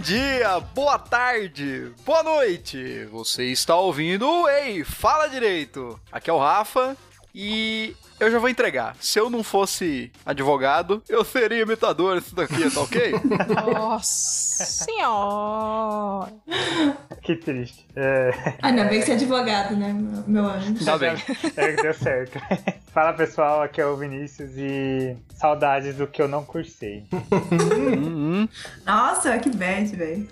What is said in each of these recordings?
dia, boa tarde, boa noite. Você está ouvindo Ei, fala direito. Aqui é o Rafa e eu já vou entregar. Se eu não fosse advogado, eu seria imitador isso daqui, tá ok? Nossa senhora. Que triste. É... Ainda bem que você é advogado, né, meu- anjo? Tá bem. É que deu certo. Fala pessoal, aqui é o Vinícius e saudades do que eu não cursei. Uhum. Nossa, que bad, velho.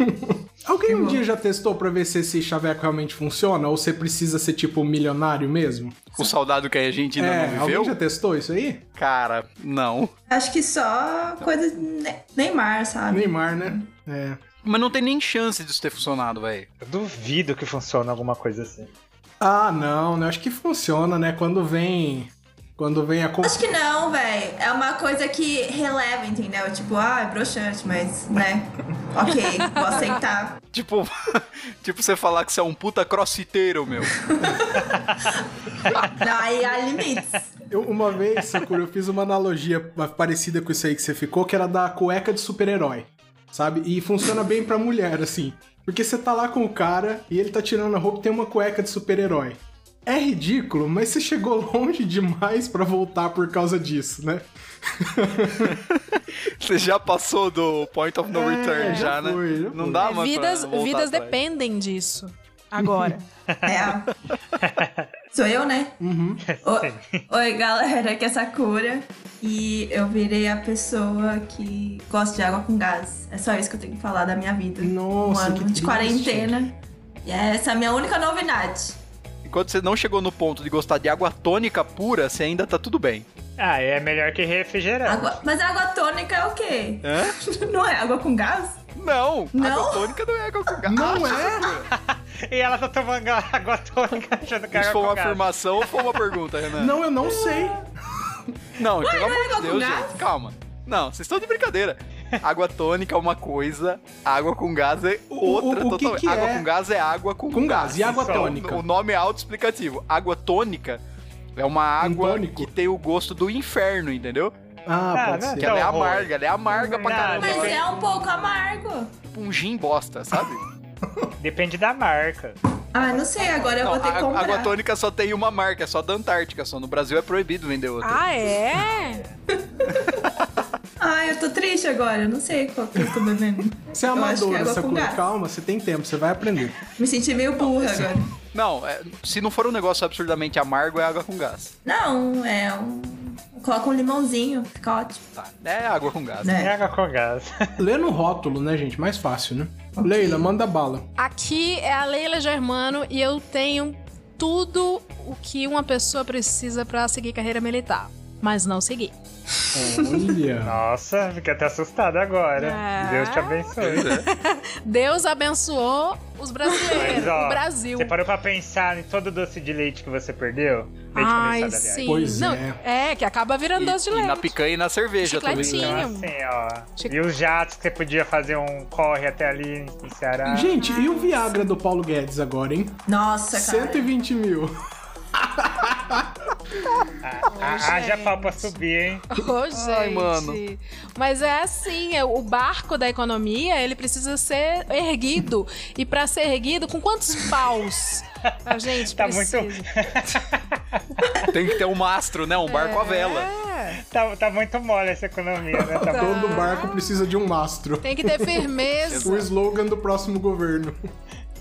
Alguém um dia já testou pra ver se esse chaveco realmente funciona? Ou você precisa ser tipo milionário mesmo? O saudado que a gente ainda é, não alguém viveu? já testou isso aí? Cara, não. Acho que só coisa de Ne- Neymar, sabe? Neymar, né? É. Mas não tem nem chance disso ter funcionado, velho. Eu duvido que funcione alguma coisa assim. Ah, não, né? Acho que funciona, né? Quando vem. Quando vem a. Acho que não, velho. É uma coisa que releva, entendeu? Tipo, ah, é broxante, mas, né? Ok, vou aceitar. Tipo, tipo você falar que você é um puta crossfiteiro, meu. Não, aí há limites. Eu, uma vez, Sakura, eu fiz uma analogia parecida com isso aí que você ficou, que era da cueca de super-herói, sabe? E funciona bem pra mulher, assim. Porque você tá lá com o cara e ele tá tirando a roupa e tem uma cueca de super-herói. É ridículo, mas você chegou longe demais pra voltar por causa disso, né? Você já passou do point of no É, return, já já, né? foi, já Não foi. dá mais vidas vidas atrás. dependem disso. Agora. É. Sou eu, né? Uhum. O- Oi, galera, aqui é Sakura. E eu virei a pessoa que gosta de água com gás. É só isso que eu tenho que falar da minha vida. Nossa, um ano que de triste. quarentena. E essa é a minha única novidade. Enquanto você não chegou no ponto de gostar de água tônica pura, você ainda tá tudo bem. Ah, é melhor que refrigerante. Água... Mas água tônica é o quê? Hã? Não é água com gás? Não, Não? água tônica não é água com gás. Não é? E ela tá tomando água tônica achando que é Isso água foi com uma gás. afirmação ou foi uma pergunta, Renan? Não, eu não sei. Não, pelo não é amor de água com Deus, gás? gente, calma. Não, vocês estão de brincadeira. Água tônica é uma coisa, água com gás é outra o- o que totalmente. que água é? com gás é água com, Com gás. E água Só tônica? O, o nome é autoexplicativo. Água tônica é uma água que tem o gosto do inferno, entendeu? Ah, Ah, pode ser. Que ela é horror. amarga, ela é amarga pra caramba. Mas é um pouco amargo. Tipo um gin bosta, sabe? Depende da marca. Ah, não sei, agora eu Não, vou ter que comprar. água tônica só tem uma marca, é só da Antártica. Só no Brasil é proibido vender outra. ah, é? Ah, eu tô triste agora, eu não sei qual que eu tô bebendo. Você é amadora, água com Sakura. gás. Calma, você tem tempo, você vai aprender. Me senti meio burra agora. Não, é- se não for um negócio absurdamente amargo, é água com gás. Não, é um. Coloca um limãozinho, fica ótimo. Tá, é água com gás. É Né? água com gás. Lê no rótulo, né, gente? Mais fácil, né? Leila, manda bala. Aqui é a Leila Germano e eu tenho tudo o que uma pessoa precisa pra seguir carreira militar. Mas não segui. Olha. Nossa, fiquei até assustado agora. É. Deus te abençoe. Deus abençoou os brasileiros, Mas, ó, o Brasil. Você parou pra pensar em todo o doce de leite que você perdeu? Leite Ai, sim. Pois não, é. é, que acaba virando doce de E, e leite. na picanha e na cerveja também. Chicletinho. né? Então, assim, ó. Chico- E os jatos que você podia fazer um corre até ali em Ceará. Gente, e o Viagra do Paulo Guedes agora, hein? Nossa, cara. 120 mil. Ah, Haja pau pra subir, hein? Ô, gente. Ai, mano. Mas é assim, é, o barco da economia, ele precisa ser erguido. E pra ser erguido, com quantos paus a gente Tá precisa? muito, Tem que ter um mastro, né? Um barco à vela. É, tá, tá muito mole essa economia, né? Tá bom. Todo barco precisa de um mastro. tem que ter firmeza. O slogan do próximo governo.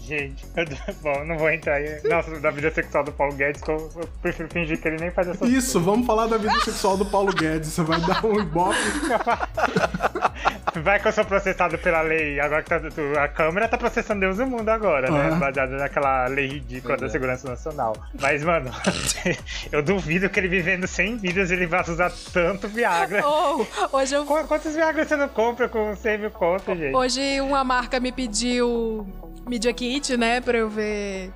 Gente, eu, bom, não vou entrar aí. Nossa, da vida sexual do Paulo Guedes, que eu, eu prefiro fingir que ele nem faz essas Isso, vamos falar da vida sexual do Paulo Guedes. Você vai dar um ibope. Vai que eu sou processado pela lei, agora que tá, a Câmara tá processando Deus e o mundo agora, né? Baseado naquela lei ridícula da segurança nacional. Mas, mano, eu duvido que ele vivendo 100 vidas ele vá usar tanto Viagra. Oh, hoje eu Qu- Quantos Viagra você não compra com 100 mil conto, gente? Hoje uma marca me pediu Media Kit, né, pra eu ver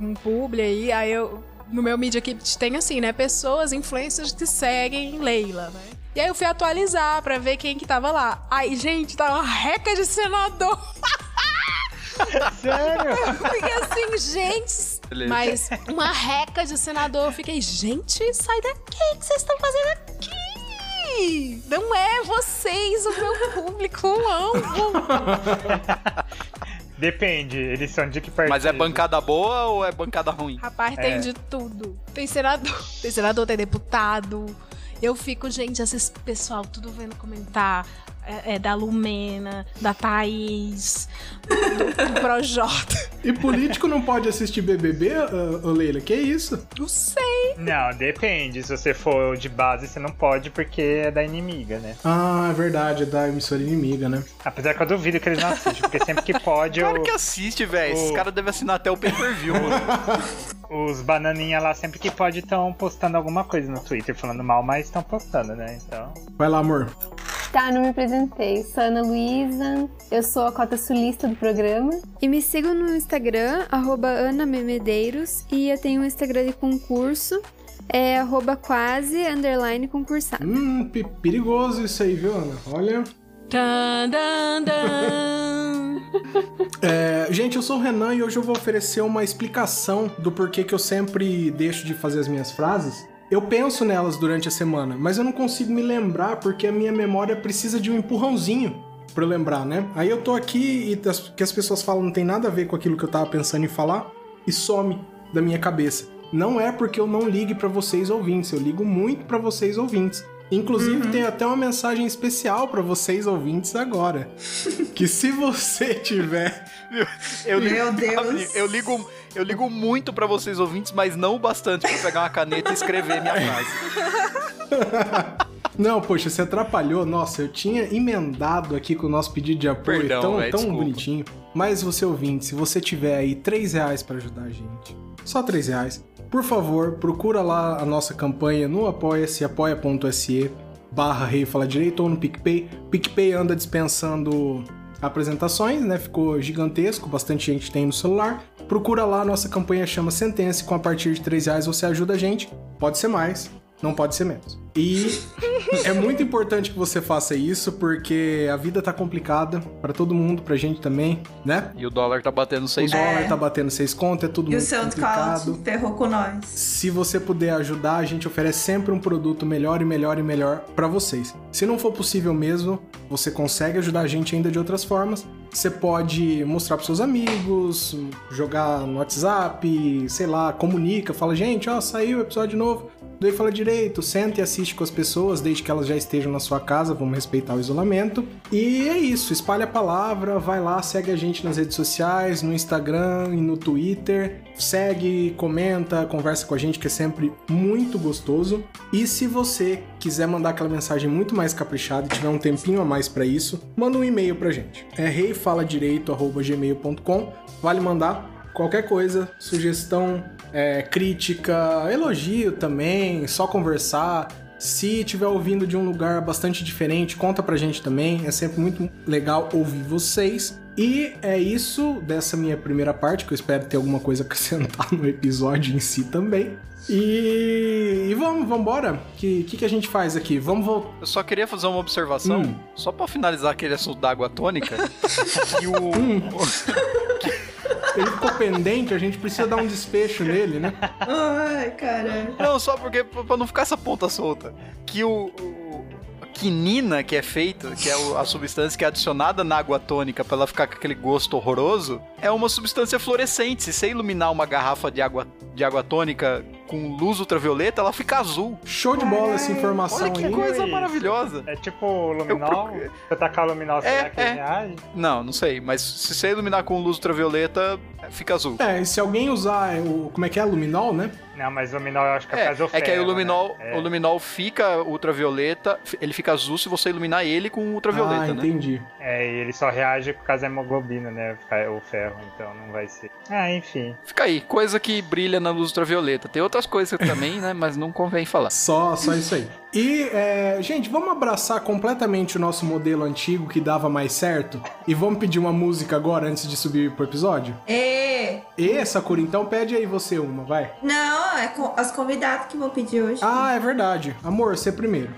um publi aí, aí eu no meu Media Kit tem assim, né, pessoas, influencers que seguem Leila, né? E aí eu fui atualizar pra ver quem que tava lá. Aí, gente, tava uma reca de senador. Sério? Eu Fiquei assim, gente. Beleza. Mas uma reca de senador, eu fiquei, gente, sai daqui, o que vocês estão fazendo aqui? Não é vocês o meu público-alvo. Depende, eles são de que partido? Mas é bancada boa ou é bancada ruim? Rapaz, É. tem de tudo. Tem senador, tem senador, tem deputado. Eu fico, gente, esses pessoal tudo vendo comentar. É, é da Lumena, da Thaís, do, do Projota. E político não pode assistir BBB, ô, Leila? Que isso? Não sei. Não, depende. Se você for de base, você não pode porque é da inimiga, né? Ah, é verdade, é da emissora inimiga, né? Apesar que eu duvido que eles não assistem, porque sempre que pode, Claro o- que assiste, velho. Esses o- caras devem assinar até o pay-per-view, mano. os bananinha lá, sempre que pode, estão postando alguma coisa no Twitter falando mal, mas estão postando, né? Então. Vai lá, amor. Tá, não me apresentei. Sou Ana Luísa, eu sou a cota sulista do programa. E me sigam no Instagram, arroba Ana Memedeiros. E eu tenho um Instagram de concurso, é arroba quase, underline concursado. Hum, pe- perigoso isso aí, viu, Ana? Olha. Tan, dan, dan. É, gente, eu sou o Renan e hoje eu vou oferecer uma explicação do porquê que eu sempre deixo de fazer as minhas frases. Eu penso nelas durante a semana, mas eu não consigo me lembrar porque a minha memória precisa de um empurrãozinho pra eu lembrar, né? Aí eu tô aqui e as, que as pessoas falam não tem nada a ver com aquilo que eu tava pensando em falar e some da minha cabeça. Não é porque eu não ligue pra vocês ouvintes, eu ligo muito pra vocês ouvintes. Inclusive tem até uma mensagem especial pra vocês ouvintes agora. que se você tiver Eu Meu Deus. Eu ligo, eu ligo muito pra vocês ouvintes, mas não o bastante pra pegar uma caneta e escrever minha frase. Não, poxa, você atrapalhou. Nossa, eu tinha emendado aqui com o nosso pedido de apoio Perdão, tão, véi, tão desculpa. bonitinho. Mas você ouvinte, se você tiver aí 3 reais pra ajudar a gente, só 3 reais, por favor, procura lá a nossa campanha no apoia-se, apoia.se barra Rei Fala Direito ou no PicPay. PicPay anda dispensando apresentações, né? Ficou gigantesco, bastante gente tem no celular. Procura lá, nossa campanha chama Sentença, com a partir de 3 reais você ajuda a gente. Pode ser mais, não pode ser menos. E é muito importante que você faça isso, porque a vida tá complicada pra todo mundo, pra gente também, né? E o dólar tá batendo O seis dólar É. tá batendo seis contas, é tudo E o muito SoundCloud complicado. ferrou com nós. Se você puder ajudar, a gente oferece sempre um produto melhor e melhor e melhor pra vocês. Se não for possível mesmo, você consegue ajudar a gente ainda de outras formas. Você pode mostrar pros seus amigos, jogar no WhatsApp, sei lá, comunica, fala, gente, ó, saiu o episódio novo. Doei Fala Direito, senta e assiste com as pessoas, desde que elas já estejam na sua casa, vamos respeitar o isolamento. E é isso, espalha a palavra, vai lá, segue a gente nas redes sociais, no Instagram e no Twitter. Segue, comenta, conversa com a gente, que é sempre muito gostoso. E se você quiser mandar aquela mensagem muito mais caprichada e tiver um tempinho a mais pra isso, manda um e-mail pra gente. É reifaladireito.gmail.com. Vale mandar qualquer coisa, sugestão, é, crítica, elogio também, só conversar. Se tiver ouvindo de um lugar bastante diferente, conta pra gente também. É sempre muito legal ouvir vocês. E é isso dessa minha primeira parte, que eu espero ter alguma coisa a acrescentar no episódio em si também. E, e vamos, vamos embora? O que, que, que a gente faz aqui? Vamos voltar. Eu só queria fazer uma observação, Hum. só pra finalizar aquele assunto da água tônica, que o... Ele ficou pendente, a gente precisa dar um desfecho nele, né? Ai, cara. Não, só porque, pra não ficar essa ponta solta, que o... o- quinina que é feita, que é a substância que é adicionada na água tônica pra ela ficar com aquele gosto horroroso, é uma substância fluorescente. Se você iluminar uma garrafa de água, de água tônica com luz ultravioleta, ela fica azul. Show de bola essa informação Olha que aí. coisa maravilhosa. É tipo o luminol. procuro- Você tacar o luminol, será É, que é. ele reage? Não, não sei, mas se você iluminar com luz ultravioleta, fica azul. É, e se alguém usar o. Como é que é? Luminol, né? Não, mas o luminol eu acho que é, É, por causa é que aí o luminol, né? É. o luminol fica ultravioleta, ele fica azul se você iluminar ele com ultravioleta, ah, né? entendi. É, e ele só reage por causa da hemoglobina, né? O ferro, então não vai ser. Ah, enfim. Fica aí, coisa que brilha na luz ultravioleta. Tem outras coisas também, né? Mas não convém falar. Só, só isso aí. E, é, gente, vamos abraçar completamente o nosso modelo antigo que dava mais certo? E vamos pedir uma música agora antes de subir pro episódio? E E, Sakura, então pede aí você uma, vai. não, é co- as convidadas que vão pedir hoje. Ah, é verdade. Amor, você primeiro.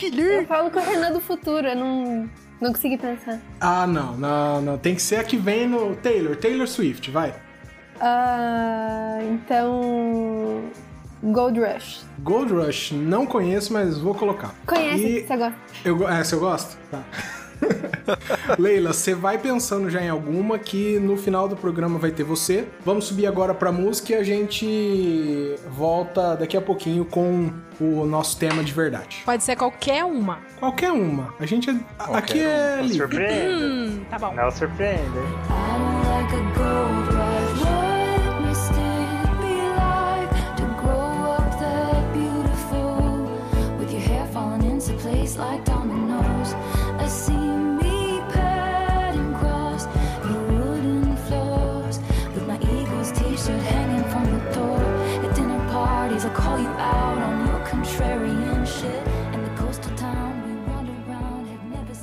Eu falo com o Renan do futuro, eu não, não consegui pensar. Ah, não, não, não. Tem que ser a que vem no Taylor, Taylor Swift, vai. Ah, então. Gold Rush. Gold Rush, não conheço, mas vou colocar. Conhece, E você gosta? eu, é, se eu gosto? Tá. Leila, você vai pensando já em alguma que no final do programa vai ter você. Vamos subir agora pra música e a gente volta daqui a pouquinho com o nosso tema de verdade. Pode ser qualquer uma. Qualquer uma. A gente é, aqui é Não livre. surpreenda. Hum, tá bom. Não surpreenda.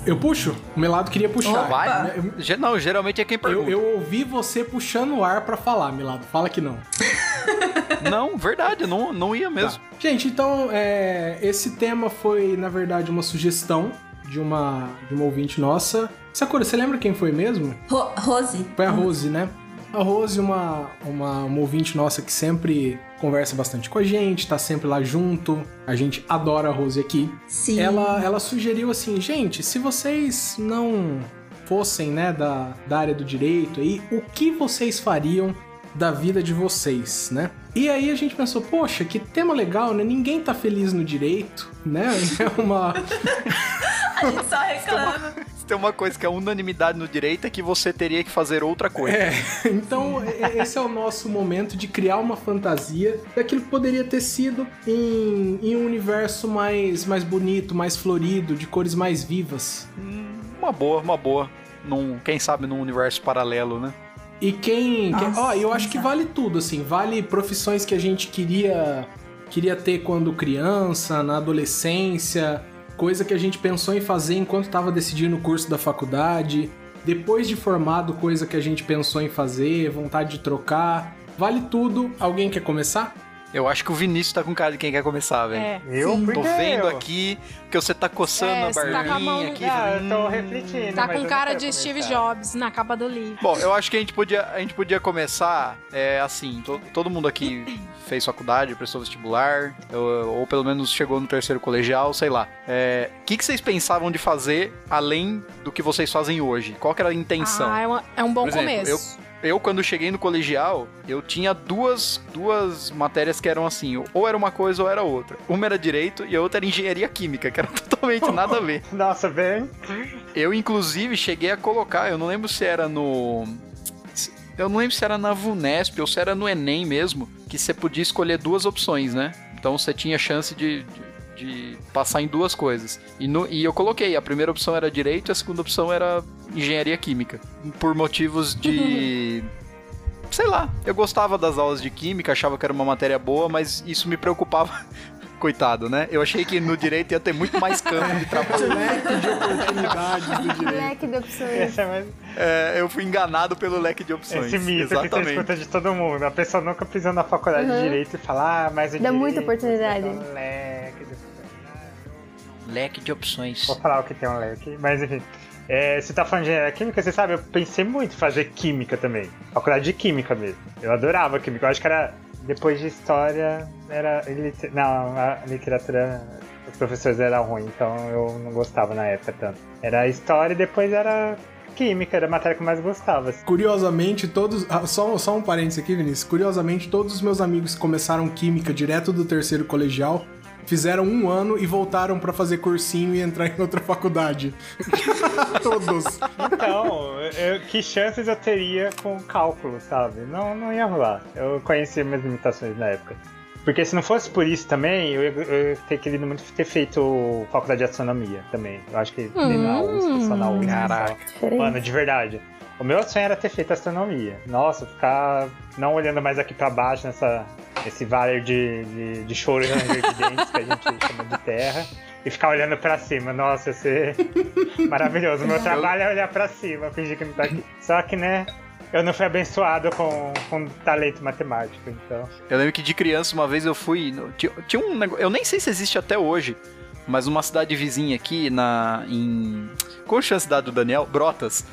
Eu puxo? O Melado queria puxar. Vai. Eu- Não, geralmente é quem Eu, pergunta. eu ouvi você puxando o ar pra falar, Milado. Fala que não. Não, verdade, não, não ia mesmo. Tá. Gente, então, é, esse tema foi, na verdade, uma sugestão de uma, de uma ouvinte nossa. Sakura, você lembra quem foi mesmo? Ro- Rose. Foi a Rose, né? A Rose, uma, uma, uma ouvinte nossa que sempre conversa bastante com a gente, tá sempre lá junto. A gente adora a Rose aqui. Sim. Ela, ela sugeriu assim, gente, se vocês não fossem, né, da, da área do direito aí, o que vocês fariam da vida de vocês, né? E aí a gente pensou, poxa, que tema legal, né? Ninguém tá feliz no direito, né? É uma... A gente só reclama. Tem uma coisa que é unanimidade no direito é que você teria que fazer outra coisa. É, então esse é o nosso momento de criar uma fantasia daquilo que poderia ter sido em, em um universo mais, mais bonito, mais florido, de cores mais vivas. Uma boa, uma boa. Num, quem sabe num universo paralelo, né? E quem. quem- Nossa, ó, eu acho que vale tudo, assim. Vale profissões que a gente queria, queria ter quando criança, na adolescência, coisa que a gente pensou em fazer enquanto estava decidindo o curso da faculdade. Depois de formado, coisa que a gente pensou em fazer, vontade de trocar. Vale tudo. Alguém quer começar? Eu acho que o Vinícius tá com cara de quem quer começar, velho. É. Eu? Sim. Tô vendo Eu? aqui que você tá coçando É, a você tá a barbinha mão- aqui. Ah, eu tô hum. refletindo. Tá com cara de Steve começar. Jobs na capa do livro. Bom, eu acho que a gente podia, a gente podia começar é, assim, to- todo mundo aqui fez faculdade, prestou vestibular, ou, ou pelo menos chegou no terceiro colegial, sei lá. O que, que vocês pensavam de fazer além do que vocês fazem hoje? Qual que era a intenção? Ah, é, uma- é um bom Por exemplo, começo. Eu, quando cheguei no colegial, eu tinha duas, duas matérias que eram assim, ou era uma coisa ou era outra. Uma era direito e a outra era engenharia química, que era totalmente nada a ver. Nossa, bem. Eu, inclusive, cheguei a colocar, eu não lembro se era no. Eu não lembro se era na VUNESP ou se era no Enem mesmo, que você podia escolher duas opções, né? Então você tinha chance de, de, de passar em duas coisas. E, no- e eu coloquei, a primeira opção era direito e a segunda opção era engenharia química. Por motivos de. sei lá, eu gostava das aulas de química, achava que era uma matéria boa, mas isso me preocupava. Coitado, né? Eu achei que no direito ia ter muito mais campo de trabalho. Leque de oportunidades do direito. Leque de opções. É mais... É, eu fui enganado pelo leque de opções. Esse mito que você Exatamente. escuta de todo mundo. A pessoa nunca pisou na faculdade de Uhum. Direito e fala, ah, mas o Dá direito, muita oportunidade. um leque de- Leque de opções. Vou falar o que tem um leque, mas enfim. É, você tá falando de engenharia química, você sabe, eu pensei muito em fazer química também. Faculdade de química mesmo. Eu adorava química. Eu acho que era. Depois de história, era. Não, a literatura. Os professores eram ruins, então eu não gostava na época tanto. Era história e depois era química, era a matéria que eu mais gostava. assim. Curiosamente, todos. ah, Só, só um parênteses aqui, Vinícius. Curiosamente, todos os meus amigos que começaram química direto do terceiro colegial fizeram um ano e voltaram pra fazer cursinho e entrar em outra faculdade. todos. Então, eu- que chances eu teria com cálculo, sabe? Não, não ia rolar. Eu conhecia minhas limitações na época. Porque se não fosse por isso também, eu ia, eu ia ter querido muito ter feito faculdade de astronomia também. Eu acho que nem na USP, só na USP. Caraca. só. Mano, de verdade. O meu sonho era ter feito astronomia. Nossa, ficar não olhando mais aqui pra baixo nessa esse vale de, de, de e de dentes que a gente chama de terra. E ficar olhando pra cima. Nossa, ser maravilhoso. O meu trabalho é olhar pra cima, fingir que não tá aqui. Só que, né, eu não fui abençoado com, com talento matemático, então. Eu lembro que de criança, uma vez eu fui. Tinha, tinha um negócio. Eu nem sei se existe até hoje, mas uma cidade vizinha aqui na. em. Como chama a cidade do Daniel? Brotas.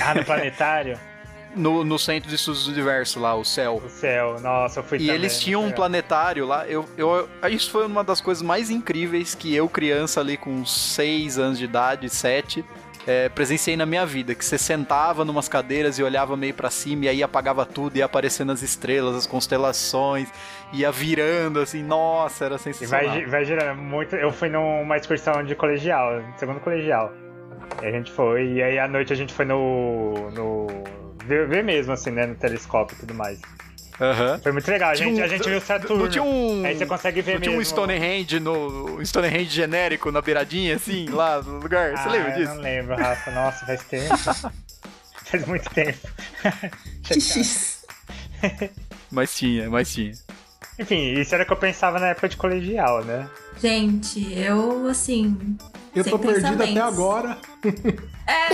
Ah, no planetário? no, no centro de estudos do universo lá, o céu. O céu, nossa, eu fui E também, eles tinham um planetário lá. Eu, eu, isso foi uma das coisas mais incríveis que eu, criança ali com 6 anos de idade, 7, é, presenciei na minha vida. Que você sentava numas cadeiras e olhava meio pra cima e aí apagava tudo, ia aparecendo as estrelas, as constelações, ia virando assim. Nossa, era E sensacional. vai, gi- vai girando muito. Eu fui numa excursão de colegial, segundo colegial. E a gente foi, e aí à noite a gente foi no. no ver, ver mesmo, assim, né? No telescópio e tudo mais. Aham. Foi muito legal. A gente, um- a gente viu Saturno. Não tinha um. Aí você consegue ver não tinha um. Stonehenge no. Um Stonehenge genérico na beiradinha, assim, lá no lugar. Você Ah, lembra eu disso? Não lembro, Rafa. Nossa, faz tempo. faz muito tempo. Mas tinha, mas tinha. Enfim, isso era o que eu pensava na época de colegial, né? Gente, eu, assim. Eu sem tô perdido até agora. É,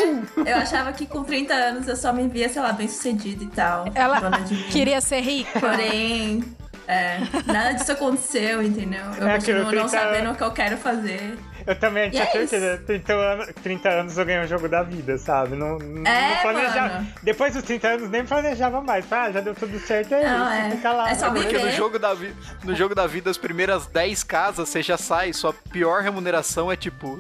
eu achava que com 30 anos eu só me via, sei lá, bem sucedida e tal. Ela. Queria ser rica. Porém, é, nada disso aconteceu, entendeu? Eu É continuo não 30 sabendo o que eu quero fazer. Eu também tinha é certeza. 30 anos, 30 anos eu ganhei o jogo da vida, sabe? Não, não, É, não planejava. mano. Depois dos 30 anos nem planejava mais. Ah, já deu tudo certo aí. Não, é. Fica lá. É só né? Porque no jogo, da vi- no jogo da vida, as primeiras 10 casas, você já sai, sua pior remuneração é tipo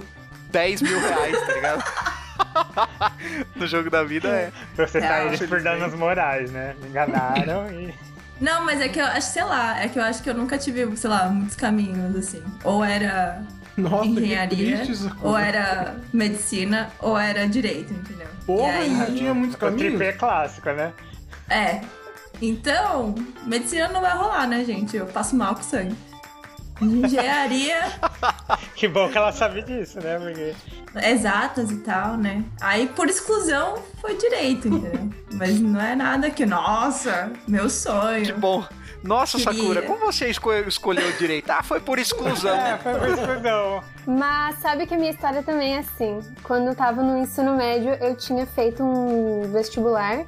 10 mil reais, tá ligado? no jogo da vida é. Processar Real, eles por danos morais, né? Me enganaram e. Não, mas é que eu acho, sei lá, é que eu acho que eu nunca tive, sei lá, muitos caminhos, assim. Ou era Nossa, engenharia, ou era medicina, ou era direito, entendeu? Porra, já aí, tinha muitos O caminhos. tripé clássico, né? é. Então, medicina não vai rolar, né, gente? Eu passo mal com sangue. Engenharia, Que bom que ela sabe disso, né? Porque. exatas e tal, né? Aí, por exclusão, foi direito, entendeu? Mas não é nada que, nossa, meu sonho. Que bom. Nossa, Queria. Sakura, como você esco- escolheu direito? Ah, foi por exclusão. É, foi por exclusão. Mas sabe que a minha história também é assim. Quando eu tava no ensino médio, eu tinha feito um vestibular.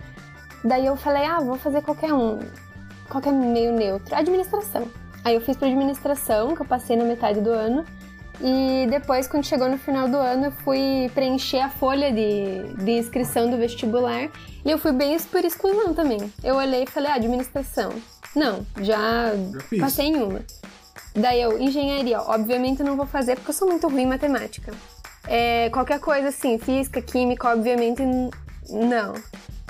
Daí eu falei, ah, vou fazer qualquer um. Qualquer meio neutro. Administração. Aí eu fiz pra administração, que eu passei na metade do ano. E depois, quando chegou no final do ano, eu fui preencher a folha de, de inscrição do vestibular. E eu fui bem por exclusão também. Eu olhei e falei, ah, administração. Não, já, Já passei em uma. Daí eu, engenharia, obviamente eu não vou fazer porque eu sou muito ruim em matemática. É, qualquer coisa assim, física, química, obviamente não.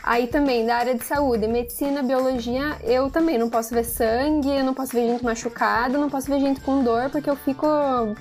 Aí também, da área de saúde, medicina, biologia, eu também não posso ver sangue, eu não posso ver gente machucada, não posso ver gente com dor porque eu fico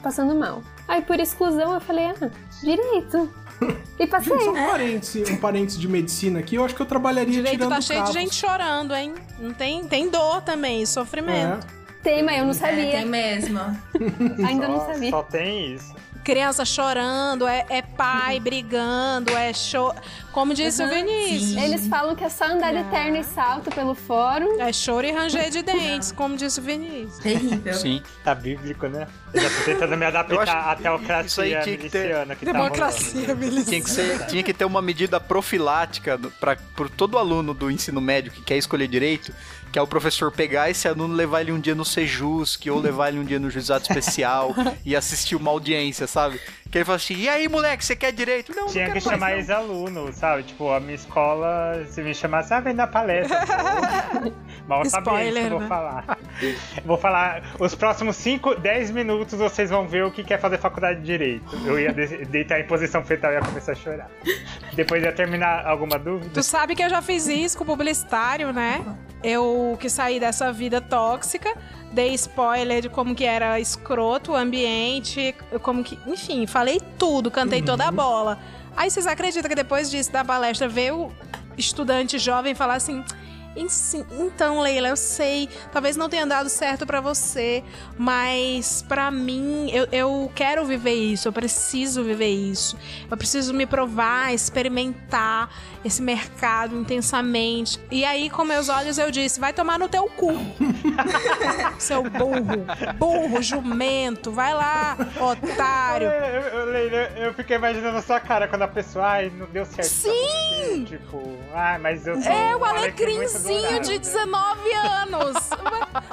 passando mal. Aí por exclusão eu falei, ah, direito. E passei. Gente, só um parêntese, um parêntese de medicina aqui, eu acho que eu trabalharia Direito tirando tá cheio de gente chorando, hein? Não tem, tem dor também, sofrimento. É. Tem, mas eu não É, sabia. tem mesmo. Ainda não Só- sabia. Só tem isso. Criança chorando, é, é pai brigando, é show. Como disse o Uhum, Vinícius. sim. Eles falam que é só andar de terno e salto pelo fórum. É choro e ranger de dentes, como disse o Vinícius. Terrível. Sim. Tá bíblico, né? Eu já tô tentando me adaptar à teocracia isso aí tinha que ter- miliciana que tá Democracia, beleza. Tinha que, ser, tinha que ter uma medida profilática para por todo aluno do ensino médio que quer escolher direito, que é o professor pegar esse aluno, levar ele um dia no Sejusc, ou levar ele um dia no juizado especial e assistir uma audiência, sabe? Que ele fala assim, e aí, moleque, você quer direito? Não, Tinha não que mais, chamar ex-aluno, sabe? Tipo, a minha escola, se me chamasse, ah, vem dar palestra. Mal sabia que Spoiler, eu vou né? falar. Vou falar, os próximos 5, 10 minutos vocês vão ver o que quer fazer faculdade de Direito. Eu ia de- deitar em posição fetal e ia começar a chorar. Depois ia terminar alguma dúvida. Tu sabe que eu já fiz isso com publicitário, né? Eu que saí dessa vida tóxica, dei spoiler de como que era escroto o ambiente, como que, enfim, falei tudo, cantei toda a bola. Aí vocês acreditam que depois disso da palestra veio estudante jovem falar assim: "Ensi- Então, Leila, eu sei, talvez não tenha dado certo pra você, mas pra mim, eu, eu quero viver isso, eu preciso viver isso. Eu preciso me provar, experimentar esse mercado intensamente. E aí, com meus olhos, eu disse: vai tomar no teu cu. Seu burro, burro, jumento, vai lá, otário. Eu, eu, eu, Leila, eu fiquei imaginando a sua cara quando a pessoa, ai, não deu certo. Sim! você", Tipo, ai, mas eu sou É o alecrim dourado. de 19 anos.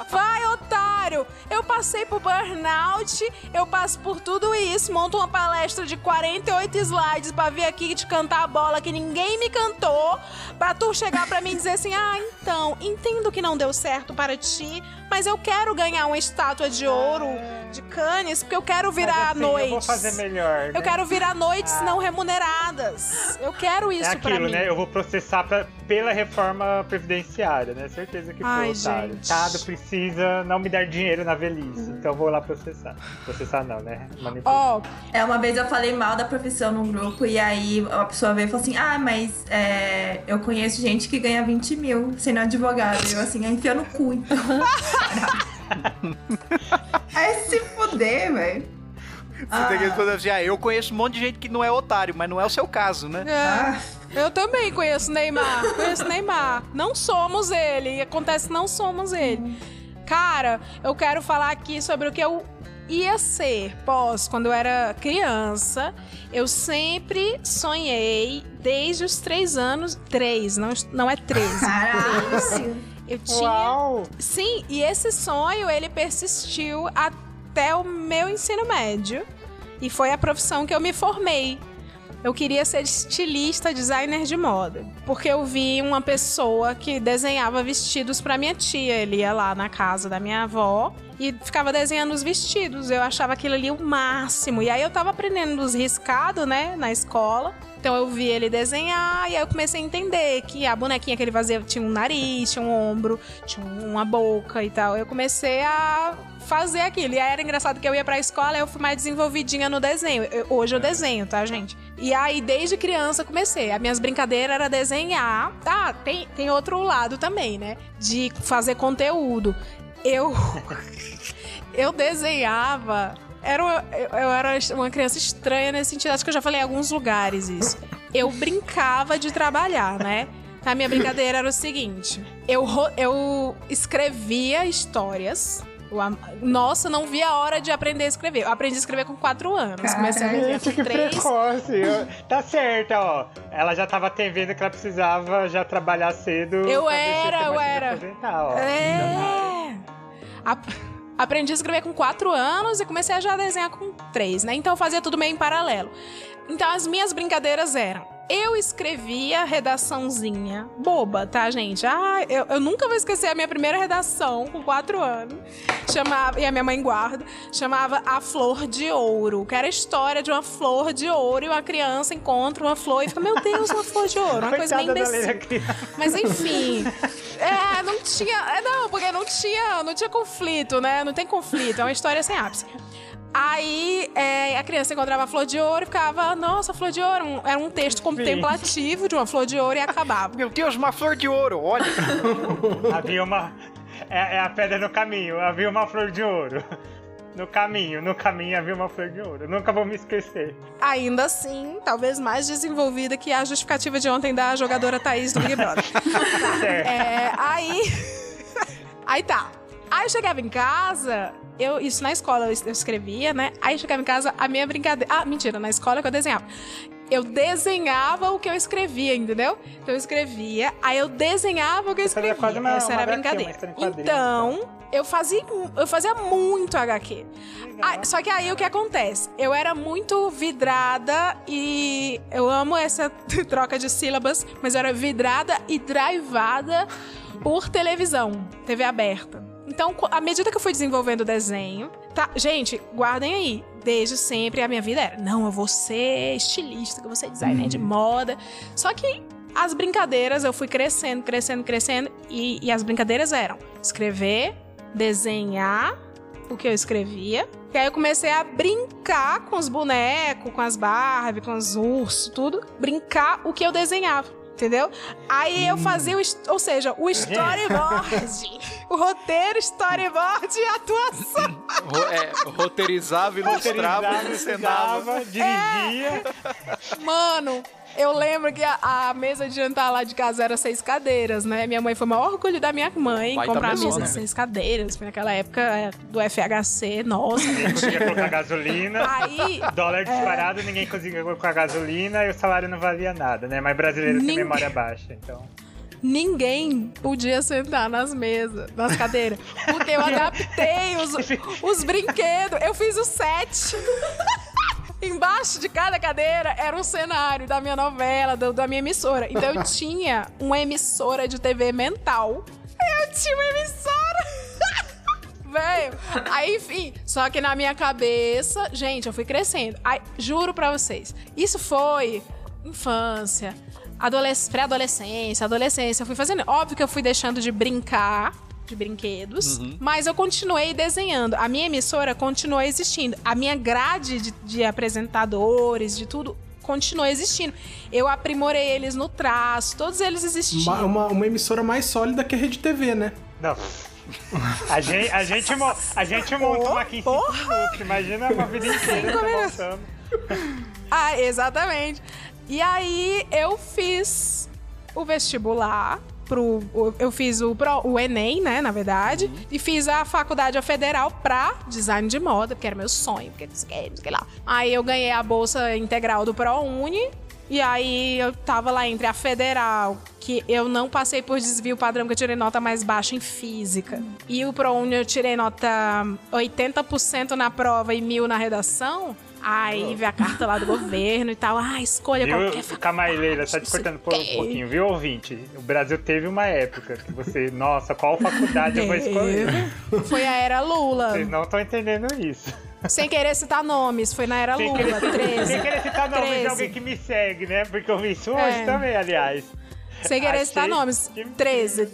Vai, otário. Eu eu passei por burnout, eu passo por tudo isso, monto uma palestra de 48 slides pra vir aqui te cantar a bola que ninguém me cantou, pra tu chegar pra mim e dizer assim: ah, então, entendo que não deu certo para ti, mas eu quero ganhar uma estátua de ouro de Cannes, porque eu quero virar Mas, assim, noites. Eu vou fazer melhor. Eu né? quero virar noites Ah. não remuneradas. Eu quero isso É pra aquilo, mim. né? Eu vou processar pra- pela reforma previdenciária, né? Certeza que Ai, foi otário. Estado precisa não me dar dinheiro na velhice, então eu vou lá processar. Processar não, né? Ó, É, uma vez eu falei mal da profissão num grupo e aí a pessoa veio e falou assim: Ah, mas é, eu conheço gente que ganha 20 mil sendo advogado. E eu assim, enfia no cu, então. Aí se fuder, velho. Você tem que responder assim, ah, eu conheço um monte de gente que não é otário, mas não é o seu caso, né? é, Ah, eu também conheço Neymar. Conheço Neymar. Não somos ele. Acontece que não somos ele. Cara, eu quero falar aqui sobre o que eu ia ser pós, quando eu era criança. Eu sempre sonhei, desde os três anos. Três, não, não é treze. caralho. Eu tinha. Uau! Sim, e esse sonho ele persistiu até o meu ensino médio. E foi a profissão que eu me formei. Eu queria ser estilista, designer de moda, porque eu vi uma pessoa que desenhava vestidos pra minha tia. Ele ia lá na casa da minha avó e ficava desenhando os vestidos. Eu achava aquilo ali o máximo. E aí eu tava aprendendo os riscados, né, na escola. Então eu vi ele desenhar e aí eu comecei a entender que a bonequinha que ele fazia tinha um nariz, tinha um ombro, tinha uma boca e tal. Eu comecei a fazer aquilo. E aí era engraçado que eu ia pra escola e eu fui mais desenvolvidinha no desenho. Eu- hoje eu desenho, tá, gente? E aí, desde criança, eu comecei. As minhas brincadeiras era desenhar. Ah, tem, tem outro lado também, né? De fazer conteúdo. Eu. eu desenhava. Era uma- eu, era uma criança estranha nesse sentido. Acho que eu já falei em alguns lugares isso. Eu brincava de trabalhar, né? A minha brincadeira era o seguinte: eu, eu escrevia histórias. Nossa, não vi a hora de aprender a escrever. Eu aprendi a escrever com quatro anos. Comecei a escrever com três. precoce! Eu- Tá certo, ó. Ela já tava vendo que ela precisava já trabalhar cedo. Eu era, eu era. É. Ap- Aprendi a escrever com quatro anos e comecei a já desenhar com três, né? Então eu fazia tudo meio em paralelo. Então as minhas brincadeiras eram. Eu escrevia redaçãozinha boba, tá, gente? Ah, eu, eu nunca vou esquecer a minha primeira redação com quatro anos. Chamava, e a minha mãe guarda, chamava A Flor de Ouro, que era a história de uma flor de ouro e uma criança encontra uma flor e fica, meu Deus, uma flor de ouro. Uma coisa bem imbecil. Mas enfim. É, não tinha. É, não, porque não tinha, não tinha conflito, né? Não tem conflito. É uma história sem ápice. Aí é, a criança encontrava a flor de ouro e ficava, nossa, flor de ouro. Um- Era um texto contemplativo de uma flor de ouro e acabava. Meu Deus, uma flor de ouro, olha. Havia uma. É, é a pedra no caminho, havia uma flor de ouro. No caminho, no caminho havia uma flor de ouro. Nunca vou me esquecer. Ainda assim, talvez mais desenvolvida que a justificativa de ontem da jogadora Thaís do Big Brother. É, aí. aí tá. Aí eu chegava em casa, eu, isso na escola eu es- eu escrevia, né? Aí eu chegava em casa, a minha brincadeira. Ah, mentira, na escola que eu desenhava. Eu desenhava o que eu escrevia, entendeu? Então eu escrevia, aí eu desenhava o que eu escrevia. uma- Essa era a brincadeira. quadrinhos, Então, eu fazia, eu fazia muito HQ. Ah, só que aí o que acontece? Eu era muito vidrada e eu amo essa troca de sílabas, mas eu era vidrada e drivada por televisão, TV aberta. Então, à medida que eu fui desenvolvendo o desenho, tá, gente, guardem aí. Desde sempre a minha vida era, não, eu vou ser estilista, que eu vou ser designer de moda. Só que as brincadeiras eu fui crescendo, crescendo, crescendo e, e as brincadeiras eram escrever, desenhar o que eu escrevia. E aí eu comecei a brincar com os bonecos, com as Barbie, com os ursos, tudo. Brincar o que eu desenhava. Entendeu? Aí eu fazia o. Ou seja, o storyboard. o roteiro, storyboard e atuação. É, roteirizava, ilustrava, Roteirizava, encenava. dirigia. Mano, eu lembro que a, a mesa de jantar lá de casa era seis cadeiras, né? Minha mãe foi o maior orgulho da minha mãe comprar a mesona, mesa de né? seis cadeiras. Foi naquela época é, do FHC, nossa. Conseguia colocar gasolina. Aí Dólar disparado, ninguém conseguia colocar gasolina e o salário não valia nada, né? Mas brasileiro tem Ninguém- memória baixa, então. ninguém podia sentar nas mesas, nas cadeiras. Porque eu adaptei os, os brinquedos. Eu fiz o set. Embaixo de cada cadeira era um cenário da minha novela, do- da minha emissora. Então eu tinha uma emissora de TV mental. Eu tinha uma emissora. Velho. Aí, enfim. Só que na minha cabeça, gente, eu fui crescendo. Aí, juro pra vocês. Isso foi infância, adolesc- pré-adolescência, adolescência. Eu fui fazendo. Óbvio que eu fui deixando de brincar de brinquedos, mas eu continuei desenhando. A minha emissora continuou existindo. A minha grade de, de apresentadores, de tudo, continuou existindo. Eu aprimorei eles no traço, todos eles existiam. Uma, uma, uma emissora mais sólida que a Rede TV, né? Não. A gente, a gente, a gente monta uma aqui em 5 minutos. Imagina uma vida inteira Cinco minutos. montando. Ah, exatamente. E aí eu fiz o vestibular. Pro, eu fiz o, pro- o Enem, né, na verdade, e fiz a faculdade federal pra design de moda, porque era meu sonho, porque não sei não sei lá. Aí eu ganhei a bolsa integral do ProUni, e aí eu tava lá entre a federal, que eu não passei por desvio padrão, que eu tirei nota mais baixa em física, e o ProUni eu tirei nota 80% na prova e mil na redação. Aí veio a carta lá do governo e tal. Ah, escolha qualquer Viu, faculdade. Camaileira, só te cortando por um pouquinho, viu, ouvinte? O Brasil teve uma época que você, nossa, qual faculdade eu vou escolher? Foi a era Lula. Vocês não estão entendendo isso. Sem querer citar nomes, foi na era Sem Lula, querer, 13. sem querer citar nomes de 13. alguém que me segue, né? Porque eu vi isso hoje É. também, aliás. Sem querer Achei citar nomes. que- 13.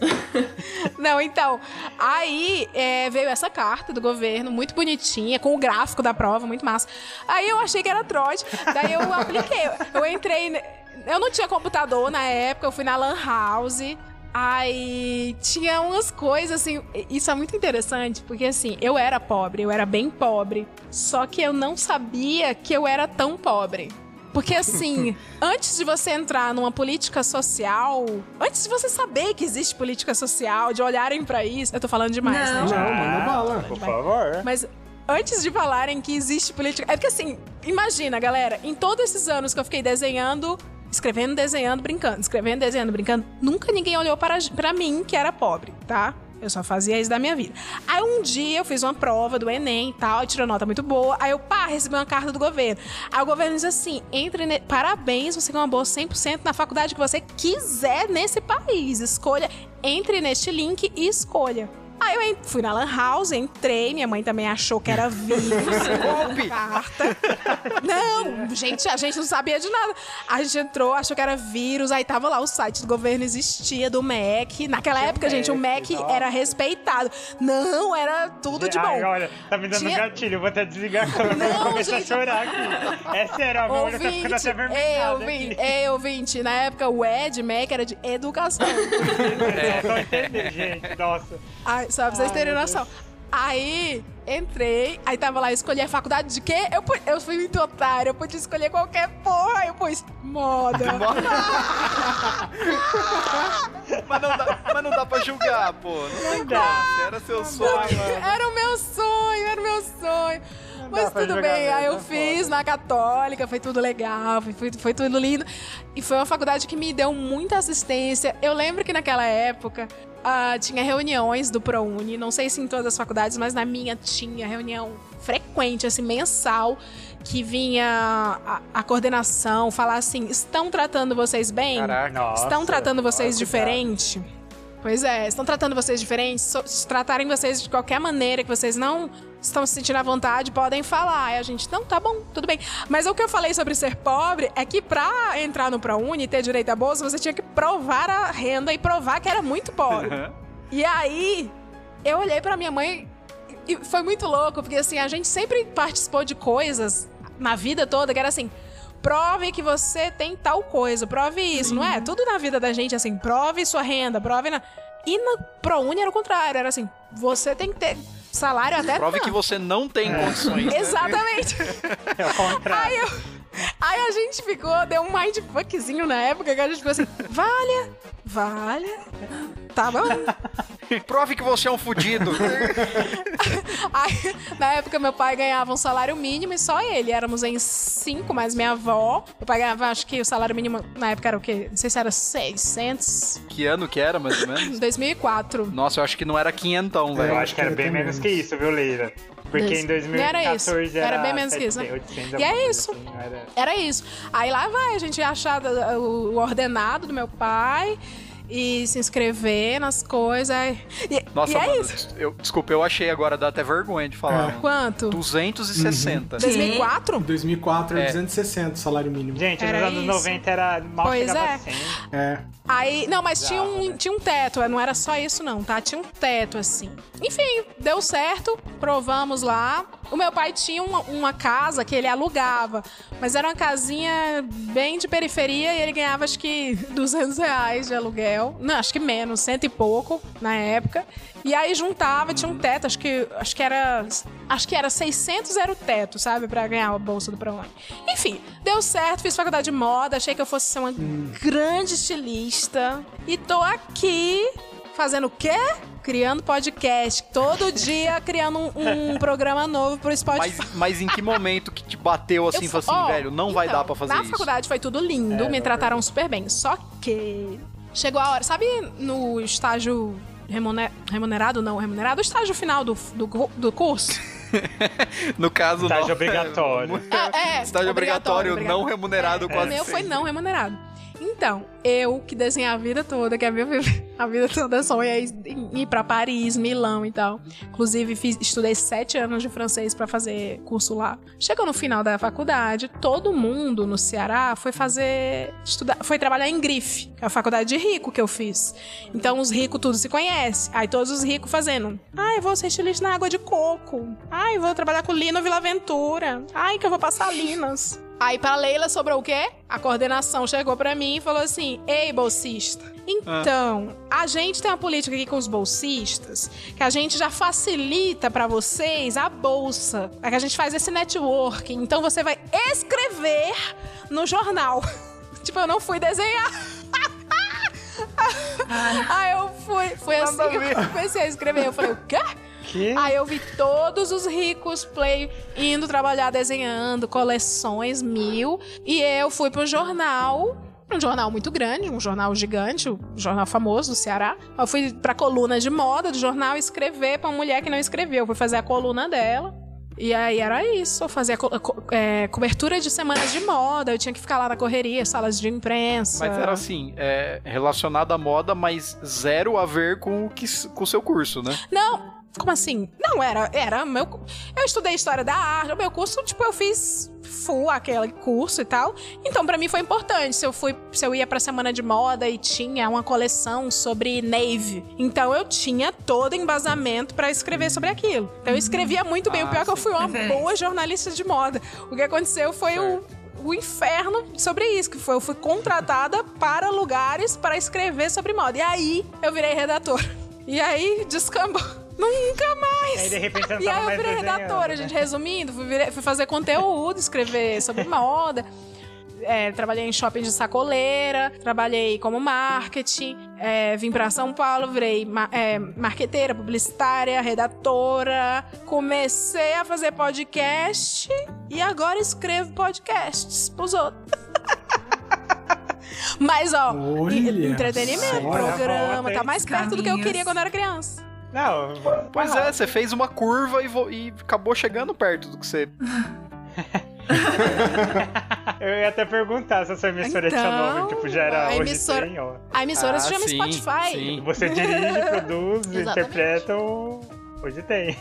Não, então, aí é, veio essa carta do governo, muito bonitinha, com o gráfico da prova, muito massa. Aí eu achei que era trote, daí eu apliquei. Eu entrei. Eu não tinha computador na época, eu fui na Lan House. Aí tinha umas coisas assim. Isso é muito interessante, porque assim, eu era pobre, eu era bem pobre. Só que eu não sabia que eu era tão pobre. Porque assim, antes de você entrar numa política social, antes de você saber que existe política social, de olharem pra isso, eu tô falando demais, Não. né? Não, manda bala. Por favor. Mas antes de falarem que existe política. É porque assim, imagina, galera, em todos esses anos que eu fiquei desenhando, escrevendo, desenhando, brincando, escrevendo, desenhando, brincando, nunca ninguém olhou para, pra mim que era pobre, tá? Eu só fazia isso da minha vida. Aí um dia eu fiz uma prova do Enem e tal, eu tirei nota muito boa. Aí eu, pá, recebi uma carta do governo. Aí o governo diz assim: entre. Ne... Parabéns, você ganhou uma bolsa 100% na faculdade que você quiser nesse país. Escolha, entre neste link e escolha. Aí eu fui na Lan House, entrei, minha mãe também achou que era vírus. Golpe! carta. Não, gente, a gente não sabia de nada. A gente entrou, achou que era vírus, aí tava lá o site do governo existia, do MEC. Naquela época, gente, o MEC era respeitado. Não, era tudo de bom. Ai, olha, tá me dando Tinha- gatilho, eu vou até desligar a câmera Não, pra começar gente. a chorar aqui. É sério, a minha olho tá ficando até aqui. ei, ouvinte, na época o Ed MEC era de educação. Não tô entendendo, gente, nossa. Ai, só pra vocês terem noção. Aí, entrei, aí tava lá, escolhi a faculdade de quê? Eu, eu fui muito otário, eu podia escolher qualquer porra, eu pus moda. Mas não, dá, mas não dá pra julgar, pô. Não, Não dá. Era seu sonho. Era o meu sonho, era o meu sonho. Mas tudo bem, aí eu é fiz na Católica, foi tudo legal, foi, foi, foi tudo lindo. E foi uma faculdade que me deu muita assistência. Eu lembro que naquela época ah, tinha reuniões do ProUni, não sei se em todas as faculdades, mas na minha tinha reunião frequente, assim, mensal, que vinha a, a coordenação falar assim: estão tratando vocês bem? Caraca. Nossa, Estão tratando vocês nossa, diferente? Pois é, estão tratando vocês diferente? So- Se tratarem vocês de qualquer maneira que vocês não estão se sentindo à vontade, podem falar. Aí a gente, não, tá bom, tudo bem. Mas o que eu falei sobre ser pobre é que pra entrar no ProUni e ter direito à bolsa, você tinha que provar a renda e provar que era muito pobre. E aí, eu olhei pra minha mãe e foi muito louco, porque assim, a gente sempre participou de coisas na vida toda que era assim. Prove que você tem tal coisa, prove isso, não é? Tudo na vida da gente, assim, prove sua renda, prove na. E na ProUni era o contrário, era assim, você tem que ter salário até. Prove que você não tem condições. né? Exatamente. É o contrário. Aí, eu- aí a gente ficou, deu um mindfuckzinho na época que a gente ficou assim, valha, valha, tá bom. Prove que você é um fudido. Aí, na época, meu pai ganhava um salário mínimo e só ele. Éramos em cinco, mais minha avó. Meu pai ganhava, acho que o salário mínimo na época era o quê? Não sei se era 600. que ano que era, mais ou menos? 2004. Nossa, eu acho que não era quinhentão, Eu velho. acho que era bem menos que isso, viu, Leila? Porque Isso. em Não era 2014 isso. era, Era bem menos que isso, né? 800, E é isso. assim, era- Era isso. Aí lá vai, a gente achar o ordenado do meu pai e se inscrever nas coisas. E, Nossa, e é mano, isso. eu, desculpa, eu achei agora, dá até vergonha de falar. É. Quanto? 260. 2004? Em 2004 era É. 260 o salário mínimo. Gente, Era nos anos isso. 90 era mal Pois é. a 100. É. Aí, não, mas tinha um, né? tinha um teto, não era só isso não, tá? Tinha um teto, assim. Enfim, deu certo, provamos lá. O meu pai tinha uma, uma casa que ele alugava, mas era uma casinha bem de periferia e ele ganhava acho que 200 reais de aluguel. Não, acho que menos, cento e pouco na época. E aí juntava, tinha um teto, acho que, acho que era. Acho que era 600 era o teto, sabe? Pra ganhar a bolsa do Prolone. Enfim, deu certo, fiz faculdade de moda, achei que eu fosse ser uma grande estilista. E tô aqui fazendo o quê? Criando podcast. Todo dia criando um, um programa novo pro Spotify. Mas, mas em que momento que te bateu assim, Eu assim, ó, velho, não vai então, dar pra fazer na isso? faculdade foi tudo lindo, É, me não, trataram super bem. Só que chegou a hora, sabe no estágio remune- remunerado, não remunerado, o estágio final do, do, do curso? No caso, Estágio não. obrigatório. É, é, Estágio obrigatório, não remunerado O quase meu foi não remunerado. Então, eu que desenhei a vida toda, que a minha a vida toda sonha em ir pra Paris, Milão e tal. Inclusive, fiz, estudei sete anos de francês pra fazer curso lá. Chegou no final da faculdade, todo mundo no Ceará foi fazer. Estudar, foi trabalhar em Grife, que é a faculdade de rico que eu fiz. Então, os ricos tudo se conhece. Aí todos os ricos fazendo. Ai, vou ser estilista na água de coco. Ai, vou trabalhar com Lino Vila Aventura. Ai, que eu vou passar Linas. Aí pra Leila sobrou o quê? A coordenação chegou pra mim e falou assim: "Ei, bolsista. Então, a gente tem uma política aqui com os bolsistas que a gente já facilita pra vocês a bolsa. É que a gente faz esse networking. Então você vai escrever no jornal. tipo, eu não fui desenhar. Aí eu fui, foi assim que eu comecei a escrever. Eu falei, o quê? Que? Aí eu vi todos os ricos play indo trabalhar desenhando coleções mil. E eu fui pro jornal. Um jornal muito grande, um jornal gigante, um jornal famoso do Ceará. Eu fui pra coluna de moda do jornal escrever pra uma mulher que não escreveu. Eu fui fazer a coluna dela. E aí era isso, eu fazia co- co- é, cobertura de semanas de moda, eu tinha que ficar lá na correria, salas de imprensa. Mas era assim, é, relacionado à moda, mas zero a ver com o, que, com o seu curso, né? Não, como assim? Não, era, era meu. Eu estudei história da arte, o meu curso, tipo, eu fiz full aquele curso e tal. Então, pra mim foi importante. Se eu fui, se eu ia pra semana de moda e tinha uma coleção sobre navy, então eu tinha todo embasamento pra escrever sobre aquilo. Então eu escrevia muito bem. Ah, o pior é que eu fui uma boa jornalista de moda. O que aconteceu foi o o inferno sobre isso, que foi eu fui contratada para lugares para escrever sobre moda. E aí eu virei redatora. E aí descambou. Nunca mais. Aí de repente você não E tava aí eu virei desenhando, redatora, né? gente. Resumindo, fui, virei- fui fazer conteúdo, escrever sobre moda. É, trabalhei em shopping de sacoleira, trabalhei como marketing, é, vim pra São Paulo, virei ma é, marqueteira, publicitária, redatora, comecei a fazer podcast e agora escrevo podcasts pros outros. Mas, ó, Olha e- entretenimento, programa, tá mais perto do que eu queria quando era criança. Não, Pois ah, é, você fez uma curva e, vo- e acabou chegando perto do que você. Eu ia até perguntar se a sua emissora Então, tinha nome, tipo, já era a hoje emissora- tem, ó. A emissora se Ah, chama sim, Spotify. sim. Você dirige, produz, interpreta o... Hoje tem.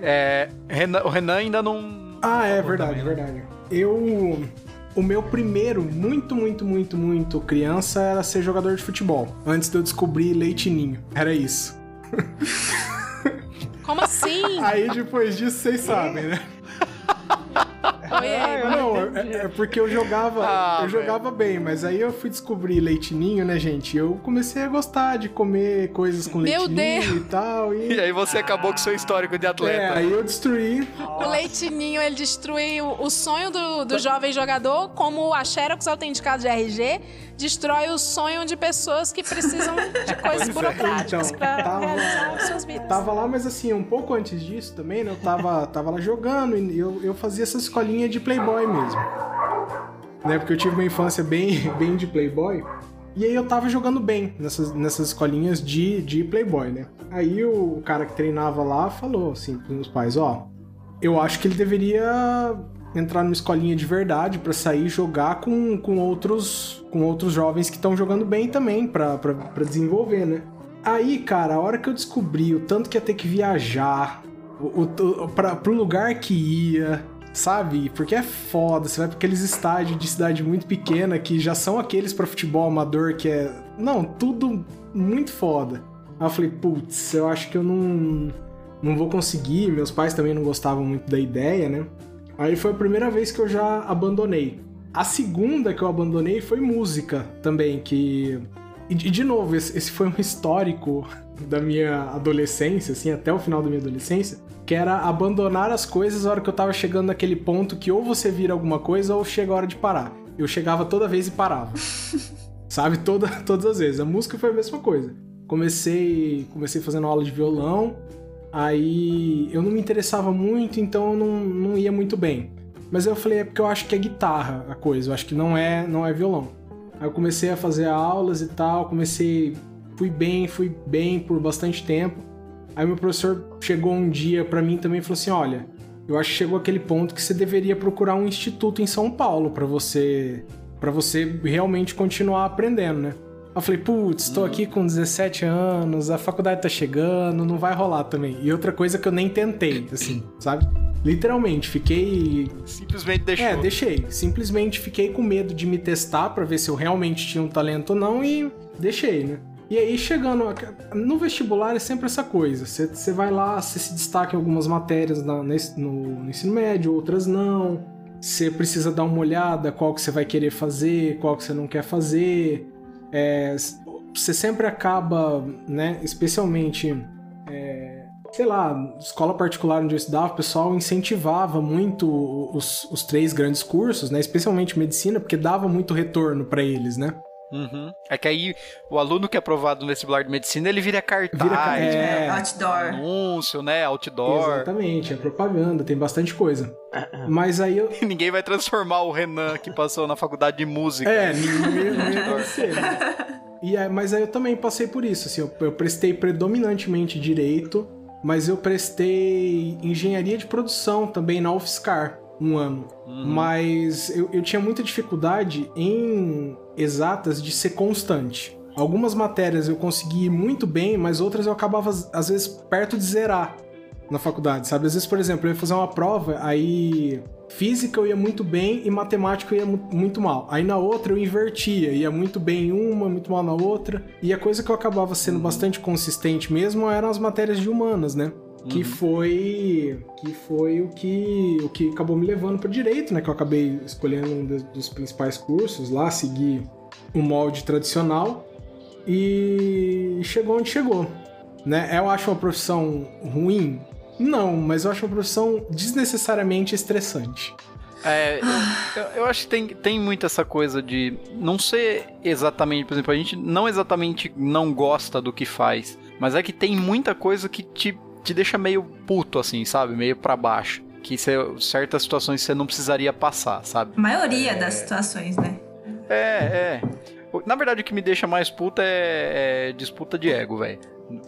É, Renan- o Renan ainda não. Ah, é verdade, né? verdade. Eu. O meu primeiro, muito, muito, muito, muito criança era ser jogador de futebol. Antes de eu descobrir leitinho. Era isso. Como assim? Aí depois disso vocês sabem, né? Oi, Ah, eu Não, eu, é, é porque eu jogava, Ah, eu jogava bem, mas aí eu fui descobrir leitinho, né, gente? Eu comecei a gostar de comer coisas com leitinho e tal. E E, aí você acabou com seu histórico de é, atleta. aí eu destruí. O Leitinho, ele destruiu o sonho do, do jovem jogador, como a Xerox autenticado de RG destrói o sonho de pessoas que precisam de coisas é, burocráticas então, pra tava- realizar suas vidas. Tava lá, mas assim, um pouco antes disso também, né? Eu tava, tava lá jogando e eu, eu fazia essa escolinha de playboy mesmo. Né? Porque eu tive uma infância bem, bem de playboy. E aí eu tava jogando bem nessas, nessas escolinhas de, de playboy, né? Aí o, o cara que treinava lá falou assim pros meus pais, ó... Eu acho que ele deveria entrar numa escolinha de verdade pra sair jogar com, com outros com outros jovens que estão jogando bem também pra desenvolver, né? Aí, cara, a hora que eu descobri o tanto que ia ter que viajar, o, o, pra, pro lugar que ia, sabe? Porque é foda, você vai pra aqueles estádios de cidade muito pequena que já são aqueles pra futebol amador que é. Não, tudo muito foda. Aí eu falei, putz, eu acho que eu não, não vou conseguir. Meus pais também não gostavam muito da ideia, né? Aí foi a primeira vez que eu já abandonei. A segunda que eu abandonei foi música também, que. E de novo, esse esse foi um histórico da minha adolescência, assim, até o final da minha adolescência, que era abandonar as coisas na hora que eu tava chegando naquele ponto que ou você vira alguma coisa ou chega a hora de parar. Eu chegava toda vez e parava. Sabe? Toda, todas as vezes. A música foi a mesma coisa. Comecei, comecei fazendo aula de violão, aí eu não me interessava muito, então eu não, não ia muito bem. Mas eu falei, é porque eu acho que é guitarra a coisa, eu acho que não é, não é violão. Aí eu comecei a fazer aulas e tal, comecei, fui bem, fui bem por bastante tempo. Aí meu professor chegou um dia pra mim também e falou assim: "Olha, eu acho que chegou aquele ponto que você deveria procurar um instituto em São Paulo pra você para você realmente continuar aprendendo, né?" Eu falei, putz, tô aqui com 17 anos, a faculdade tá chegando, não vai rolar também. E outra coisa que eu nem tentei, assim, sabe? Literalmente, fiquei Simplesmente deixou. é, deixei. Simplesmente fiquei com medo de me testar pra ver se eu realmente tinha um talento ou não e deixei, né? E aí, chegando. No vestibular é sempre essa coisa. Você você vai lá, você se destaca em algumas matérias na- nesse- no, no ensino médio, outras não. Você precisa dar uma olhada qual que você vai querer fazer, qual que você não quer fazer. É, você sempre acaba, né? Especialmente sei lá, escola particular onde eu estudava, o pessoal incentivava muito os, os três grandes cursos, né? Especialmente medicina, porque dava muito retorno pra eles, né? Uhum. É que aí o aluno que é aprovado no vestibular de medicina, ele vira cartaz, Vira ca- né? é. Outdoor. anúncio, né? Outdoor. Exatamente, é propaganda, tem bastante coisa. Mas aí eu. Ninguém vai transformar o Renan que passou na faculdade de música. É, não ia acontecer. né? E aí, mas aí eu também passei por isso, assim, eu, eu prestei predominantemente direito, mas eu prestei engenharia de produção também na UFSCar um ano. Mas eu, eu tinha muita dificuldade em exatas de ser constante. Algumas matérias eu consegui ir muito bem, mas outras eu acabava, às- vezes, perto de zerar na faculdade, sabe? Às vezes, por exemplo, eu ia fazer uma prova, aí física eu ia muito bem e matemática eu ia mu- muito mal. Aí na outra eu invertia, ia muito bem em uma, muito mal na outra. E a coisa que eu acabava sendo bastante consistente mesmo eram as matérias de humanas, né? Que foi que foi o que o que acabou me levando para direito, né? Que eu acabei escolhendo um dos, dos principais cursos lá, seguir o molde tradicional e chegou onde chegou, né? Eu acho uma profissão ruim? Não, mas eu acho uma profissão desnecessariamente estressante. É, eu, eu- eu acho que tem, tem muito essa coisa de não ser exatamente, por exemplo, a gente não exatamente não gosta do que faz, mas é que tem muita coisa que te, te deixa meio puto, assim, sabe? Meio pra baixo. Que cê, certas situações você não precisaria passar, sabe? maioria das situações, né? É, é. Na verdade, o que me deixa mais puto é, é disputa de ego, velho.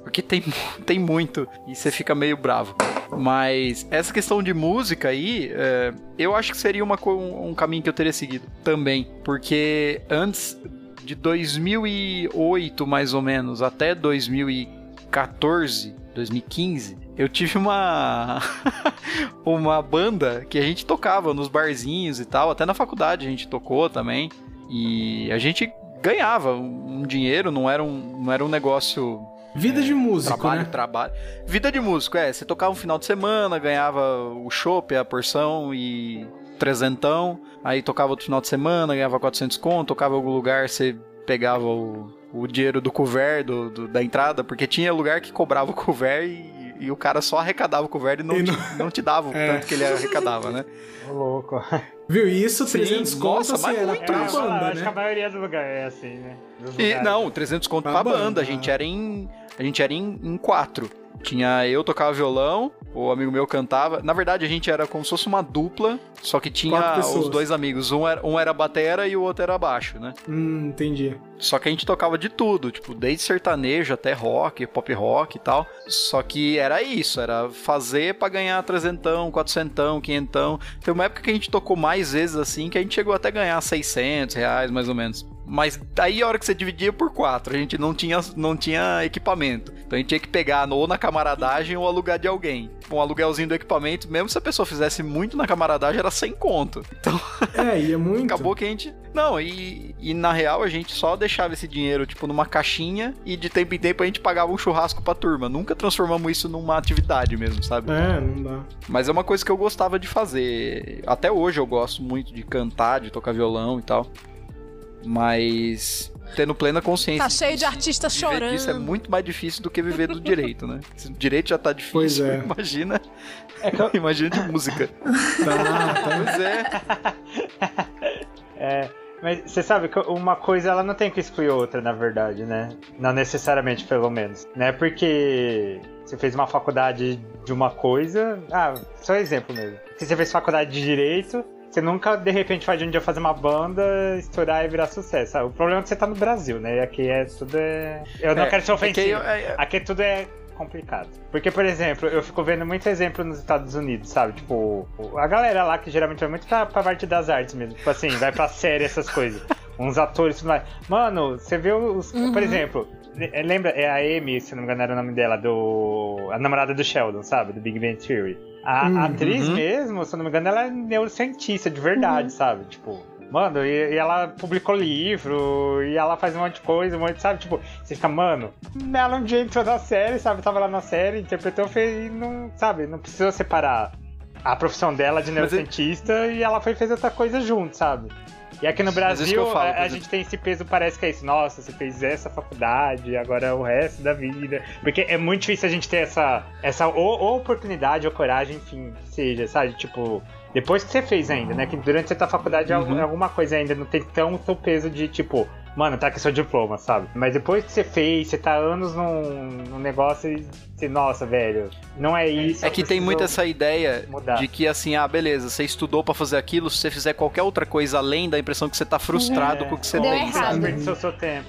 Porque tem, tem muito e você fica meio bravo. Mas essa questão de música aí, é, eu acho que seria uma, um, um caminho que eu teria seguido também. Porque antes de 2008, mais ou menos, até 2014, 2015, eu tive uma uma banda que a gente tocava nos barzinhos e tal, até na faculdade a gente tocou também. E a gente ganhava um dinheiro, não era um, não era um negócio Vida de músico, trabalho, né? trabalho. Vida de músico, é. Você tocava um final de semana, ganhava o chopp, a porção e. trezentão, aí tocava outro final de semana, ganhava 400 conto, tocava em algum lugar, você pegava o, o dinheiro do couvert do, do- da entrada, porque tinha lugar que cobrava o couvert e, e o cara só arrecadava o couvert e não, E te, não- não te dava o É. tanto que ele arrecadava, né? Ô, louco. Viu? E isso, Sim, 300 nossa, conto, assim, mas era muito pra banda, acho que a né? maioria dos lugares é assim, né? E, não, 300 conto Pra pra, banda. banda, A gente né? era em. A gente era em, em quatro. Tinha eu tocava violão, o amigo meu cantava. Na verdade, a gente era como se fosse uma dupla, só que tinha os dois amigos. Um era, um era batera e o outro era baixo, né? Hum, entendi. Só que a gente tocava de tudo, tipo, desde sertanejo até rock, pop rock e tal. Só que era isso, era fazer pra ganhar trezentão, quatrocentão, quinhentão. Tem uma época que a gente tocou mais vezes assim, que a gente chegou até a ganhar 600 reais, mais ou menos. Mas daí a hora que você dividia por quatro, a gente não tinha, não tinha equipamento. Então a gente tinha que pegar ou na camaradagem ou alugar de alguém. Um aluguelzinho do equipamento, mesmo se a pessoa fizesse muito na camaradagem, era sem conto. Então É, ia muito. Acabou que a gente. Não, e, e na real a gente só deixava esse dinheiro, tipo, numa caixinha e de tempo em tempo a gente pagava um churrasco pra turma. Nunca transformamos isso numa atividade mesmo, sabe? É, não dá. Mas é uma coisa que eu gostava de fazer. Até hoje eu gosto muito de cantar, de tocar violão e tal. Mas tendo plena consciência. Tá cheio de artistas viver chorando. disso é muito mais difícil do que viver do direito, né? Se o direito já tá difícil, Pois é. imagina. É que eu- Imagina de música. Tá, tá. Pois é. É, mas você sabe que uma coisa ela não tem que excluir outra, na verdade, né? Não necessariamente, pelo menos. Né? Porque você fez uma faculdade de uma coisa. Ah, só exemplo mesmo. Se você fez faculdade de direito, você nunca de repente vai de um dia fazer uma banda, estourar e virar sucesso. sabe? O problema é que você tá no Brasil, né? E aqui é tudo é. Eu não É, quero ser é ofensivo. eu- é- Aqui tudo é complicado. Porque, por exemplo, eu fico vendo muito exemplo nos Estados Unidos, sabe? Tipo, a galera lá que geralmente vai muito pra, pra parte das artes mesmo. Tipo assim, vai pra série, essas coisas. Uns atores e tudo mais. Mano, você vê os. Por exemplo, le- lembra? É a Amy, se não me engano era o nome dela, do. A namorada do Sheldon, sabe? Do Big Bang Theory. A Uhum. atriz mesmo, se eu não me engano, ela é neurocientista de verdade, sabe? Tipo. Mano, e, e ela publicou livro, e ela faz um monte de coisa, um monte, de- sabe? Tipo, você fica, mano, ela um dia entrou na série, sabe? Tava lá na série, interpretou, fez e não, sabe? Não precisou separar a profissão dela de é- neurocientista e ela foi fez outra coisa junto, sabe? E aqui no que Brasil, falo, a, a exemplo. gente tem esse peso, parece que é isso. Nossa, você fez essa faculdade, agora é o resto da vida. Porque é muito difícil a gente ter essa, essa ou, ou oportunidade ou coragem, enfim, que seja, sabe? Tipo, depois que você fez ainda, né? Que durante você tá na faculdade, Uhum. algum- alguma coisa ainda não tem tanto peso de, tipo, mano, tá aqui seu diploma, sabe? Mas depois que você fez, você tá anos num, num negócio e você, nossa, velho, não é isso. É que tem muito essa ideia mudar. de que assim, ah, beleza, você estudou pra fazer aquilo, se você fizer qualquer outra coisa além da impressão que você tá frustrado É. com o que você Deu tem, errado. sabe? Desperdiçou seu tempo.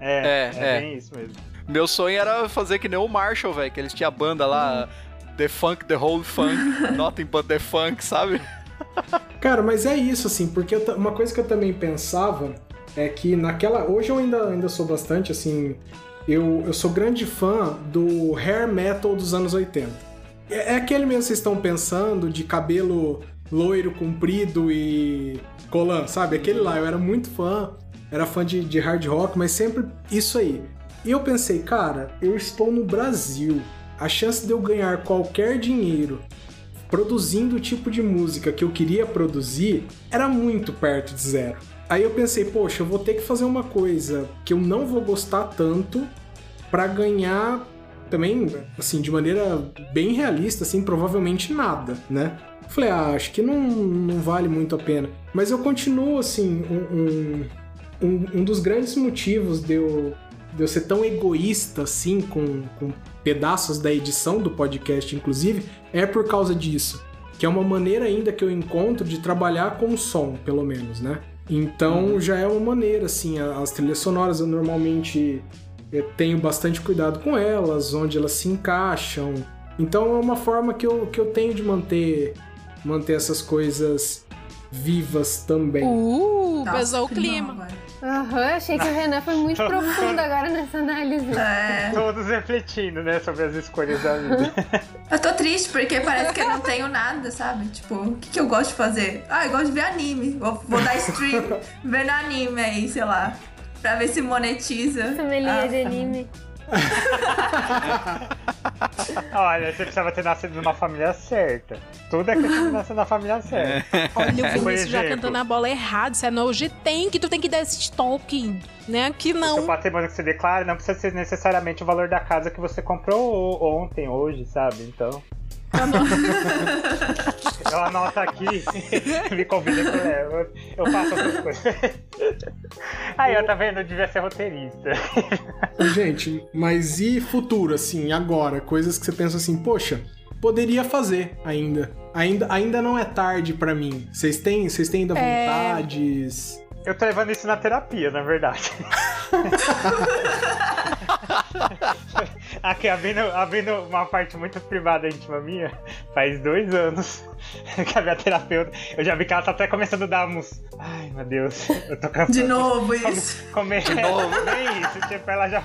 É, É, é, é. bem isso mesmo. Meu sonho era fazer que nem o Marshall, velho, que eles tinham a banda lá, The Funk, The Whole Funk, Nothing But The Funk, sabe? Cara, mas é isso, assim, porque eu uma coisa que eu também pensava é que naquela. Hoje eu ainda, ainda sou bastante, assim. Eu, eu sou grande fã do hair metal dos anos 80. É, é aquele mesmo que vocês estão pensando, de cabelo loiro, comprido e colã, sabe? Aquele lá, eu era muito fã, era fã de, de hard rock, mas sempre isso aí. E eu pensei, cara, eu estou no Brasil. A chance de eu ganhar qualquer dinheiro produzindo o tipo de música que eu queria produzir era muito perto de zero. Aí eu pensei, poxa, eu vou ter que fazer uma coisa que eu não vou gostar tanto pra ganhar também, assim, de maneira bem realista, assim, provavelmente nada, né? Falei, ah, acho que não, não vale muito a pena. Mas eu continuo, assim, um, um, um, dos grandes motivos de eu, de eu ser tão egoísta, assim, com, com pedaços da edição do podcast, inclusive, é por causa disso. Que é uma maneira ainda que eu encontro de trabalhar com som, pelo menos, né? Então já é uma maneira, assim, as trilhas sonoras eu normalmente eu tenho bastante cuidado com elas, onde elas se encaixam. Então é uma forma que eu, que eu tenho de manter, manter essas coisas vivas também. Uh, Nossa, pesou o clima. bom, Aham, achei que o Renan foi muito profundo agora nessa análise. É, Todos refletindo, né, sobre as escolhas da vida. eu tô triste porque parece que eu não tenho nada, sabe? Tipo, o que, que eu gosto de fazer? Ah, eu gosto de ver anime. Vou, vou dar stream vendo anime aí, sei lá. Pra ver se monetiza. Sommelier Ah, de tá. anime. Olha, você precisava ter nascido numa família certa. Tudo é questão de nascer na família certa. Olha o Vinícius já cantando a bola errado. Isso é nojo tem que tu tem que dar esse toque, né? Que O seu não. patrimônio que você declara não precisa ser necessariamente o valor da casa que você comprou ontem, hoje, sabe? Então. Eu anoto aqui, me convida que eu levo. Eu faço outras coisas. Aí, ó, tá vendo? Eu devia ser roteirista. Gente, mas e futuro, assim, agora? Coisas que você pensa assim, poxa, poderia fazer ainda. Ainda, ainda não é tarde pra mim. Vocês têm, vocês têm ainda É. vontades? Eu tô levando isso na terapia, na verdade. Aqui, abrindo, abrindo uma parte muito privada íntima minha, faz dois anos que a minha terapeuta. Eu já vi que ela tá até começando a dar uns. Ai, meu Deus, eu tô cansado. De novo isso. Comer. Nem isso, tipo, ela já.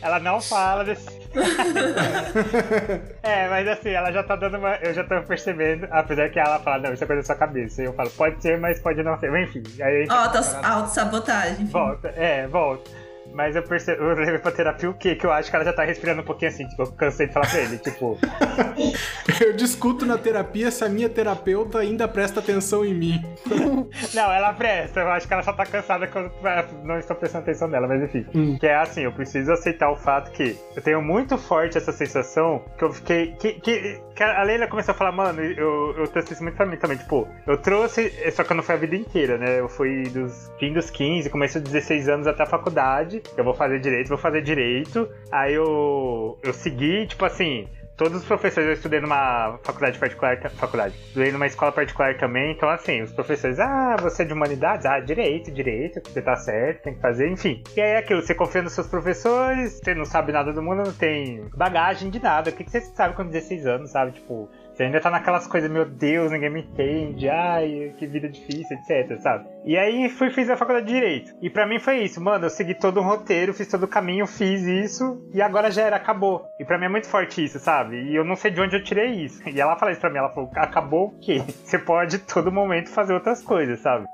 Ela não fala desse. é, mas assim, ela já tá dando uma. Eu já tô percebendo, apesar que ela fala, não, isso é coisa da sua cabeça. E eu falo, pode ser, mas pode não ser. Enfim, aí a gente- Auto- Autossabotagem. enfim. Volta, é, volta. Mas eu percebi, eu levei pra terapia o quê? Que eu acho que ela já tá respirando um pouquinho assim, tipo, eu cansei de falar pra ele, tipo, Eu discuto na terapia se a minha terapeuta ainda presta atenção em mim. não, ela presta, eu acho que ela só tá cansada que eu é, não estou prestando atenção nela, mas enfim. Hum. Que é assim, eu preciso aceitar o fato que eu tenho muito forte essa sensação que eu fiquei. Que, que, que a Leila começou a falar, mano, eu, eu trouxe isso muito pra mim também, tipo, eu trouxe, só que não foi a vida inteira, né? Eu fui dos fim dos 15, começo dos 16 anos até a faculdade. Eu vou fazer direito, vou fazer direito. Aí eu, eu segui, tipo assim, todos os professores, eu estudei numa faculdade particular, faculdade, estudei numa escola particular também, então assim, os professores, ah, você é de humanidades? Ah, direito, direito, você tá certo, tem que fazer, enfim. E aí é aquilo, você confia nos seus professores, você não sabe nada do mundo, não tem bagagem de nada, o que, que você sabe com 16 anos, sabe? Tipo, você ainda tá naquelas coisas, meu Deus, ninguém me entende, ai, que vida difícil, etc, sabe? E aí fui fiz a faculdade de Direito. E pra mim foi isso, mano, eu segui todo um roteiro, fiz todo o caminho, fiz isso, e agora já era, acabou. E pra mim é muito forte isso, sabe? E eu não sei de onde eu tirei isso. E ela falou isso pra mim, ela falou, acabou o quê? Você pode todo momento fazer outras coisas, sabe?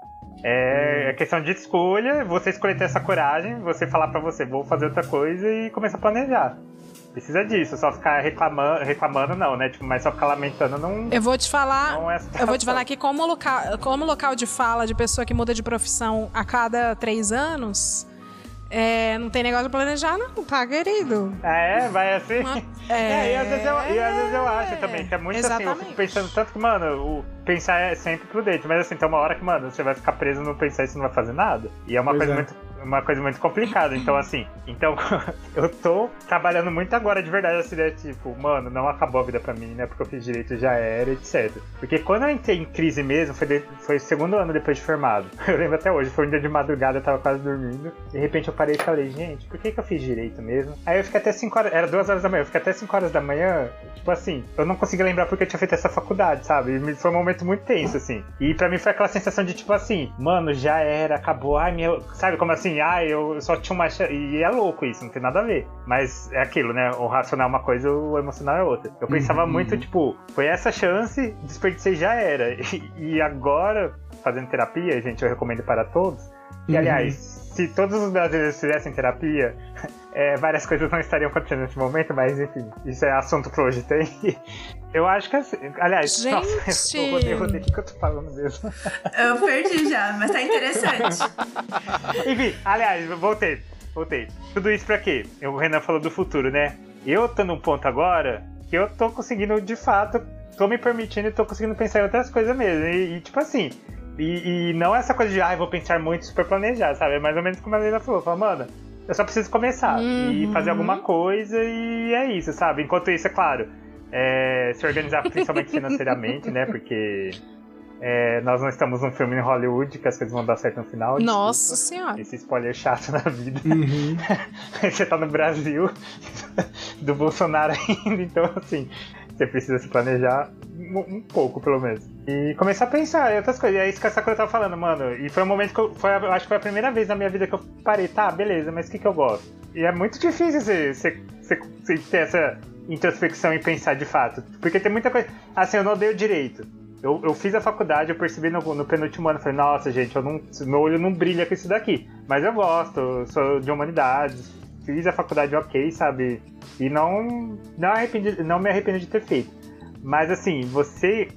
É, é questão de escolha, você escolher ter essa coragem, você falar pra você, vou fazer outra coisa e começar a planejar. Precisa disso, só ficar reclamando, reclamando não, né? Tipo, mas só ficar lamentando não, Eu vou te falar. é Eu vou te falar que como local, como local de fala de pessoa que muda de profissão a cada três anos, é, não tem negócio de planejar, não, tá, querido? É, vai assim. É, e às vezes eu, e às vezes eu acho também, que é muito assim, eu Exatamente. fico pensando tanto que, mano, o pensar é sempre prudente, mas assim, tem uma hora que, mano, você vai ficar preso no pensar e você não vai fazer nada. E é uma Pois coisa é. muito. Uma coisa muito complicada, então assim, então eu tô trabalhando muito agora de verdade, assim, né? Tipo, mano, não acabou a vida pra mim, né? Porque eu fiz direito já era, etc. Porque quando eu entrei em crise mesmo, foi, de- foi o segundo ano depois de formado. Eu lembro até hoje, foi um dia de madrugada, eu tava quase dormindo. De repente eu parei e falei, gente, por que, que eu fiz direito mesmo? Aí eu fiquei até 5 horas, era 2 horas da manhã, eu fiquei até 5 horas da manhã, tipo assim, eu não conseguia lembrar porque eu tinha feito essa faculdade, sabe? E foi um momento muito tenso, assim. E pra mim foi aquela sensação de tipo assim, mano, já era, acabou, ai meu. Sabe como assim? Ai, eu só tinha uma. E é louco isso, não tem nada a ver. Mas é aquilo, né? O racional é uma coisa, o emocional é outra. Eu pensava Uhum. muito, tipo, foi essa chance, desperdicei já era. E, e agora, fazendo terapia, gente, eu recomendo para todos. E Uhum. aliás, se todos os brasileiros fizessem terapia, é, várias coisas não estariam acontecendo nesse momento, mas enfim, isso é assunto pra hoje tem. Eu acho que assim, aliás, Gente! nossa, eu rodei, rodei, o que que eu tô falando mesmo? Eu perdi já, mas tá interessante. Enfim, aliás, voltei, voltei. Tudo isso pra quê? O Renan falou do futuro, né? Eu tô num ponto agora que eu tô conseguindo, de fato, tô me permitindo e tô conseguindo pensar em outras coisas mesmo. E, e, tipo assim, e, e não essa coisa de, ah, eu vou pensar muito super planejado, sabe? É mais ou menos como a Leila falou, falou, mano, eu só preciso começar e Uhum. fazer alguma coisa e é isso, sabe? Enquanto isso, é claro, é, se organizar principalmente financeiramente, né? Porque é, nós não estamos num filme em Hollywood que as coisas vão dar certo no final. Nossa desculpa. senhora. Esse spoiler chato na vida. Uhum. você tá no Brasil, do Bolsonaro ainda, então assim, você precisa se planejar um, um pouco, pelo menos. E começar a pensar em outras coisas. E é isso que essa coisa tava falando, mano. E foi um momento que eu. Foi, acho que foi a primeira vez na minha vida que eu parei, tá, beleza, mas o que, que eu gosto? E é muito difícil você, você, você, você ter essa introspecção e pensar de fato. Porque tem muita coisa. Assim, eu não odeio direito. Eu, eu fiz a faculdade, eu percebi no, no penúltimo ano, falei, nossa, gente, eu não, meu olho não brilha com isso daqui. Mas eu gosto, sou de humanidades, fiz a faculdade ok, sabe? E não, não, arrependi, não me arrependo de ter feito. Mas assim, você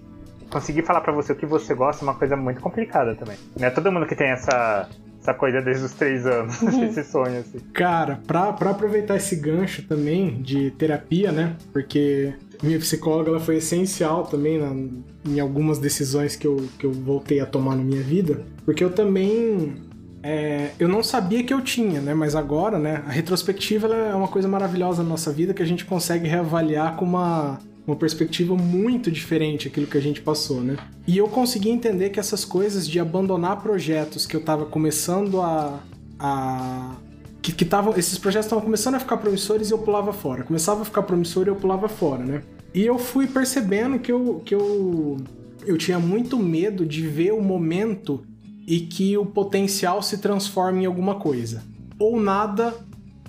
conseguir falar pra você o que você gosta é uma coisa muito complicada também. Não é todo mundo que tem essa, essa coisa desde os três anos, esse sonho, assim. Cara, pra, pra aproveitar esse gancho também de terapia, né? Porque minha psicóloga ela foi essencial também na, em algumas decisões que eu, que eu voltei a tomar na minha vida. Porque eu também. é, eu não sabia que eu tinha, né? Mas agora, né? A retrospectiva ela é uma coisa maravilhosa na nossa vida que a gente consegue reavaliar com uma, uma perspectiva muito diferente aquilo que a gente passou, né? E eu consegui entender que essas coisas de abandonar projetos que eu tava começando a. a que, que tavam, esses projetos estavam começando a ficar promissores e eu pulava fora. Começava a ficar promissor e eu pulava fora, né? E eu fui percebendo que eu, que eu, eu tinha muito medo de ver o momento e que o potencial se transforma em alguma coisa. Ou nada,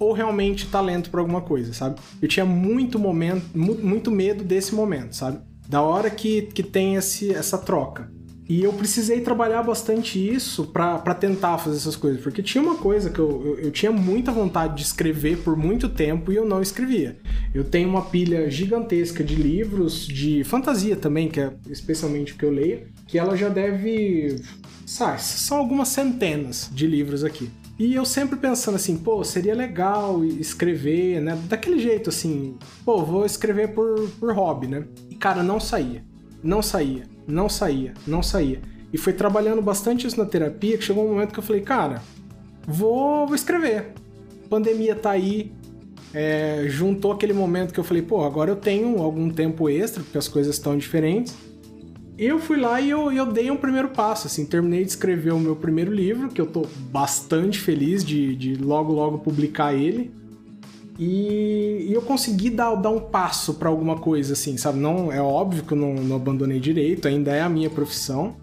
ou realmente talento para alguma coisa, sabe? Eu tinha muito momento, mu- muito medo desse momento, sabe? Da hora que, que tem esse, essa troca. E eu precisei trabalhar bastante isso pra tentar fazer essas coisas, porque tinha uma coisa que eu, eu, eu tinha muita vontade de escrever por muito tempo e eu não escrevia. Eu tenho uma pilha gigantesca de livros de fantasia também, que é especialmente o que eu leio, que ela já deve. Sabe, são algumas centenas de livros aqui. E eu sempre pensando assim, pô, seria legal escrever, né? Daquele jeito assim, pô, vou escrever por, por hobby, né? E cara, não saía. Não saía, não saía, não saía. E foi trabalhando bastante isso na terapia que chegou um momento que eu falei, cara, vou, vou escrever. Pandemia tá aí, é, juntou aquele momento que eu falei, pô, agora eu tenho algum tempo extra, porque as coisas estão diferentes. Eu fui lá e eu, eu dei um primeiro passo, assim, terminei de escrever o meu primeiro livro, que eu tô bastante feliz de, de logo, logo publicar ele. E, e eu consegui dar, dar um passo pra alguma coisa, assim, sabe? Não, é óbvio que eu não, não abandonei direito, ainda é a minha profissão,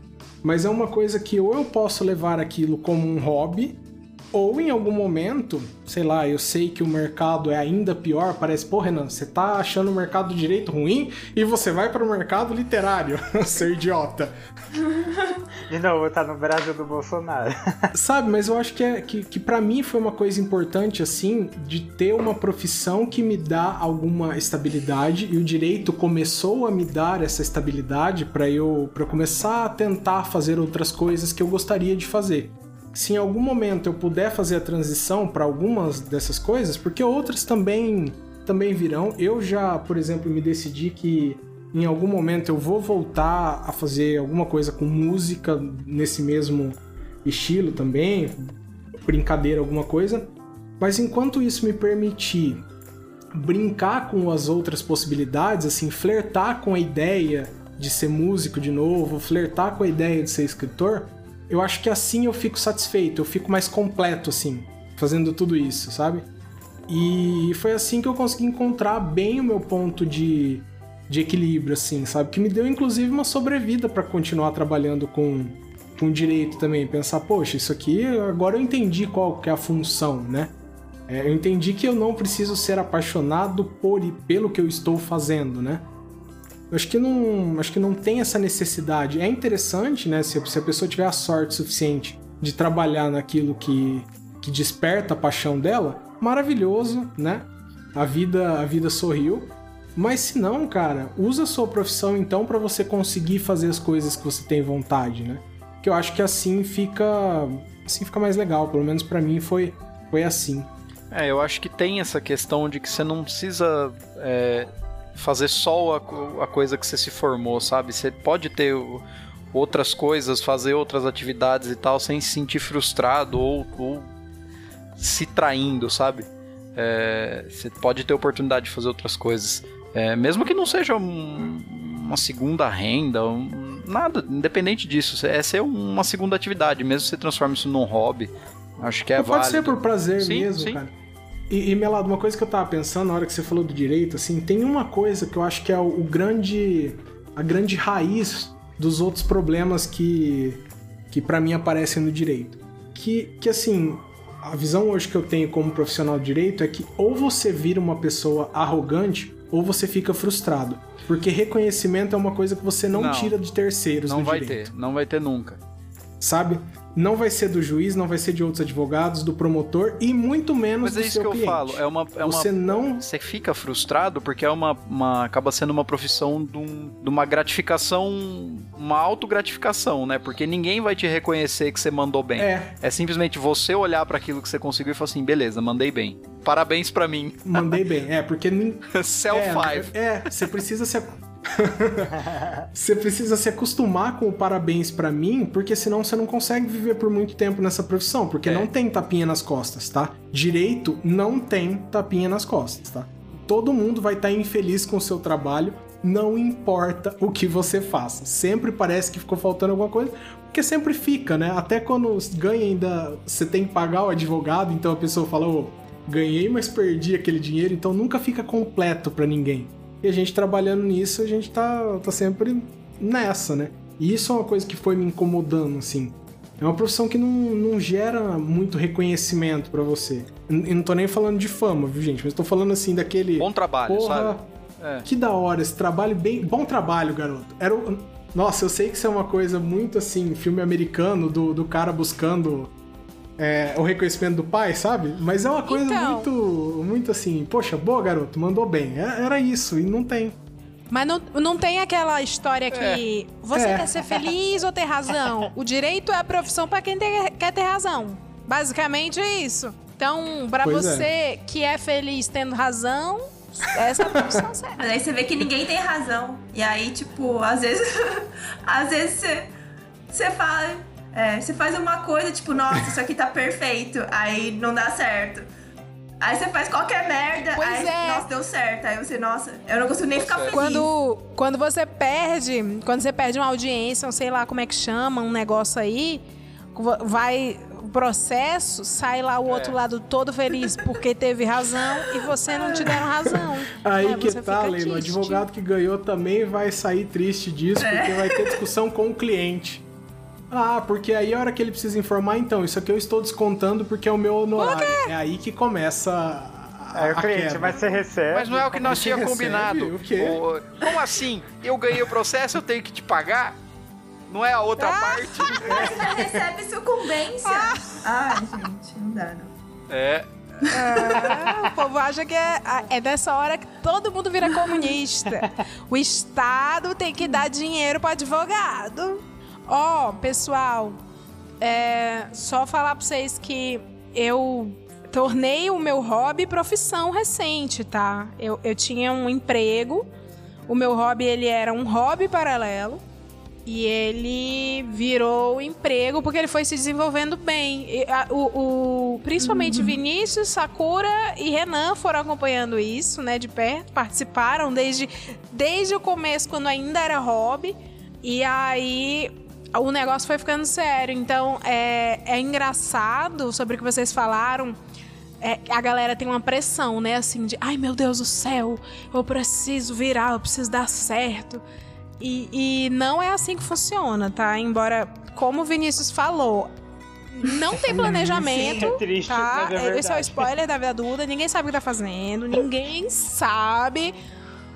mas é uma coisa que ou eu posso levar aquilo como um hobby, ou em algum momento, sei lá, eu sei que o mercado é ainda pior, parece, pô, Renan, você tá achando o mercado do direito ruim e você vai para o mercado literário, ser idiota. De novo, tá no Brasil do Bolsonaro. Sabe, mas eu acho que, é, que, que para mim foi uma coisa importante, assim, de ter uma profissão que me dá alguma estabilidade e o direito começou a me dar essa estabilidade para eu, pra eu começar a tentar fazer outras coisas que eu gostaria de fazer. Se em algum momento eu puder fazer a transição para algumas dessas coisas, porque outras também também virão. Eu já, por exemplo, me decidi que em algum momento eu vou voltar a fazer alguma coisa com música nesse mesmo estilo também, brincadeira, alguma coisa. Mas enquanto isso me permitir brincar com as outras possibilidades, assim, flertar com a ideia de ser músico de novo, flertar com a ideia de ser escritor, eu acho que assim eu fico satisfeito, eu fico mais completo, assim, fazendo tudo isso, sabe? E foi assim que eu consegui encontrar bem o meu ponto de, de equilíbrio, assim, sabe? Que me deu inclusive uma sobrevida para continuar trabalhando com, com direito também. Pensar, poxa, isso aqui agora eu entendi qual que é a função, né? É, eu entendi que eu não preciso ser apaixonado por e pelo que eu estou fazendo, né? Eu acho que não, acho que não tem essa necessidade. É interessante, né? Se, se a pessoa tiver a sorte suficiente de trabalhar naquilo que, que desperta a paixão dela, maravilhoso, né? A vida, a vida sorriu. Mas se não, cara, usa a sua profissão então para você conseguir fazer as coisas que você tem vontade, né? Que eu acho que assim fica, assim fica mais legal. Pelo menos para mim foi, foi assim. É, eu acho que tem essa questão de que você não precisa é, fazer só a, a coisa que você se formou, sabe? Você pode ter outras coisas, fazer outras atividades e tal, sem se sentir frustrado ou, ou se traindo, sabe? É, você pode ter oportunidade de fazer outras coisas. É, mesmo que não seja um- uma segunda renda, um- nada, independente disso. É ser uma segunda atividade, mesmo que você transforme isso num hobby. Acho que é pode válido. ser por prazer Sim, mesmo, sim. cara. E, e Melado, uma coisa que eu tava pensando na hora que você falou do direito, assim, tem uma coisa que eu acho que é o, o grande. a grande raiz dos outros problemas que. que para mim aparecem no direito. Que, que assim, a visão hoje que eu tenho como profissional de direito é que ou você vira uma pessoa arrogante ou você fica frustrado. Porque reconhecimento é uma coisa que você não, Não. tira de terceiros Não no vai direito ter, não vai ter nunca. sabe? Não vai ser do juiz, não vai ser de outros advogados, do promotor e muito menos Mas do é isso que eu cliente. falo. É uma, é uma Você não você fica frustrado porque é uma, uma- acaba sendo uma profissão de, um- de uma gratificação, uma autogratificação, né? Porque ninguém vai te reconhecer que você mandou bem. é, É simplesmente você olhar pra aquilo que você conseguiu e falar assim, beleza, mandei bem. Parabéns pra mim. mandei bem. É, porque Cell é, 5. É, você precisa se. você precisa se acostumar com o parabéns pra mim, porque senão você não consegue viver por muito tempo nessa profissão, porque É. não tem tapinha nas costas, tá? Direito não tem tapinha nas costas, tá? Todo mundo vai estar infeliz com o seu trabalho, não importa o que você faça. Sempre parece que ficou faltando alguma coisa, porque sempre fica, né? Até quando ganha ainda, você tem que pagar o advogado, então a pessoa fala, ô, ganhei, mas perdi aquele dinheiro, então nunca fica completo pra ninguém. E a gente trabalhando nisso, a gente tá, tá sempre nessa, né? E isso é uma coisa que foi me incomodando, assim. É uma profissão que não, não gera muito reconhecimento pra você. E não tô nem falando de fama, viu, gente? Mas tô falando assim daquele. Bom trabalho, Porra, sabe? É. que da hora, esse trabalho bem. Bom trabalho, garoto. Era o... Nossa, eu sei que isso é uma coisa muito assim, filme americano, do, do cara buscando é, o reconhecimento do pai, sabe? Mas é uma coisa Então. muito, muito assim, poxa, boa, garoto, mandou bem. É- Era isso, e não tem. Mas não, não tem aquela história que você É. quer ser feliz ou ter razão. O direito é a profissão pra quem ter- quer ter razão. Basicamente é isso. Então, pra Pois você que é feliz tendo razão, essa é a profissão certa. Mas aí você vê que ninguém tem razão. E aí, tipo, às vezes. às vezes você. Você fala. É, você faz uma coisa, tipo, nossa, isso aqui tá perfeito. Aí não dá certo. Aí você faz qualquer merda, Pois aí, é. nossa, deu certo. Aí você, nossa, eu não consigo nem ficar feliz. Quando, quando você perde, quando você perde uma audiência, ou sei lá como é que chama, um negócio aí, vai o processo, sai lá o outro lado todo feliz porque teve razão e você não te deram razão. Aí Aí que tá, Leila, o advogado que ganhou também vai sair triste disso, É. porque vai ter discussão com o cliente. Ah, porque aí a hora que ele precisa informar, então, isso aqui eu estou descontando porque é o meu honorário. É aí que começa a, Aí a o cliente, quebra. mas você recebe. Mas não é o que nós tínhamos recebe combinado. o quê? Ô, Como assim? Eu ganhei o processo, eu tenho que te pagar? Não é a outra Ah! parte? Você recebe sucumbência. Ai, gente, não dá, não. É. Ah, o povo acha que é, é dessa hora que todo mundo vira comunista. O Estado tem que dar dinheiro para advogado. Ó, pessoal, é, só falar pra vocês que eu tornei o meu hobby profissão recente, tá? Eu, eu tinha um emprego, o meu hobby ele era um hobby paralelo. E ele virou emprego porque ele foi se desenvolvendo bem. E, a- o, o- principalmente Vinícius, Sakura e Renan foram acompanhando isso, né, de perto. Participaram desde, desde o começo, quando ainda era hobby. E aí o negócio foi ficando sério. Então é, é engraçado sobre o que vocês falaram. É, a galera tem uma pressão, né? Assim, de ai meu Deus do céu, eu preciso virar, eu preciso dar certo. E, e não é assim que funciona, tá? Embora, como o Vinícius falou, não tem planejamento. Sim, é triste, tá? é Esse é o spoiler da vida adulta, ninguém sabe o que tá fazendo, ninguém sabe.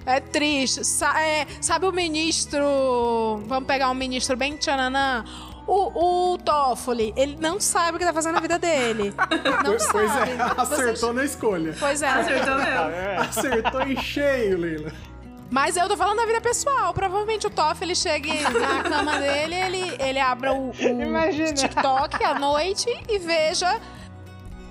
É triste. Sa- é, sabe o ministro. Vamos pegar um ministro bem tchananã. O, o Toffoli, ele não sabe o que tá fazendo na vida dele. Não Pois pois sabe. é, Você- acertou na escolha. Pois é. Acertou mesmo. É. Acertou em cheio, Leila. Mas eu tô falando da vida pessoal. Provavelmente o Toff ele chegue na cama dele, ele, ele abra o, o. TikTok à noite e veja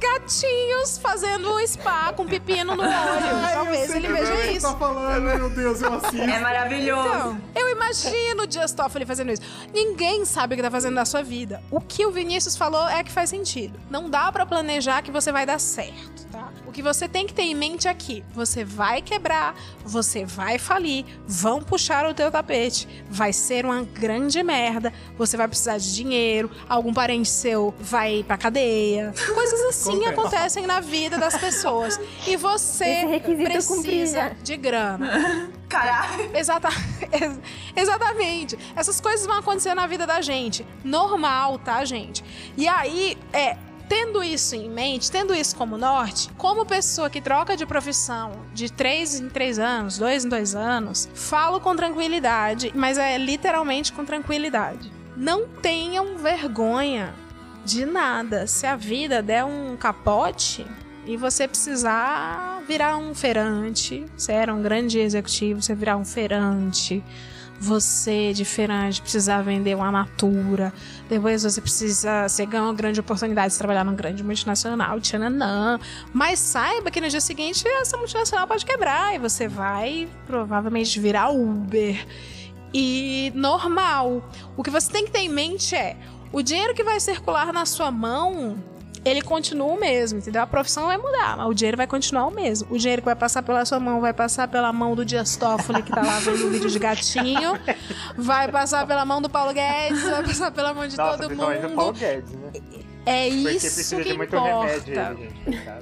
gatinhos fazendo spa com pepino no olho. Ai, Talvez ele que veja você isso. tá falando, meu Deus, eu assisto. É maravilhoso. Então, eu imagino o Just Toffoli fazendo isso. Ninguém sabe o que tá fazendo na sua vida. O que o Vinícius falou é que faz sentido. Não dá pra planejar que você vai dar certo, tá? O que você tem que ter em mente é que você vai quebrar, você vai falir, vão puxar o teu tapete, vai ser uma grande merda, você vai precisar de dinheiro, algum parente seu vai pra cadeia. Coisas assim Acontece. acontecem na vida das pessoas. E você precisa já. de grana. Caralho. Exata... ex- Exatamente. Essas coisas vão acontecer na vida da gente. Normal, tá, gente? E aí, é. Tendo isso em mente, tendo isso como norte, como pessoa que troca de profissão de três em três anos, dois em dois anos, falo com tranquilidade, mas é literalmente com tranquilidade. Não tenham vergonha de nada. Se a vida der um capote e você precisar virar um feirante, você era um grande executivo, você virar um feirante, você de feirante precisar vender uma natura, depois você precisa, você ganha uma grande oportunidade de trabalhar num grande multinacional, tchananã, mas saiba que no dia seguinte essa multinacional pode quebrar e você vai provavelmente virar Uber. E normal. O que você tem que ter em mente é o dinheiro que vai circular na sua mão, ele continua o mesmo, entendeu? A profissão vai mudar, mas o dinheiro vai continuar o mesmo. O dinheiro que vai passar pela sua mão vai passar pela mão do Dias Toffoli, que tá lá vendo o vídeo de gatinho, vai passar pela mão do Paulo Guedes, vai passar pela mão de Nossa, todo principalmente do Paulo mundo. Guedes, né? É Porque isso que importa. remédio, gente.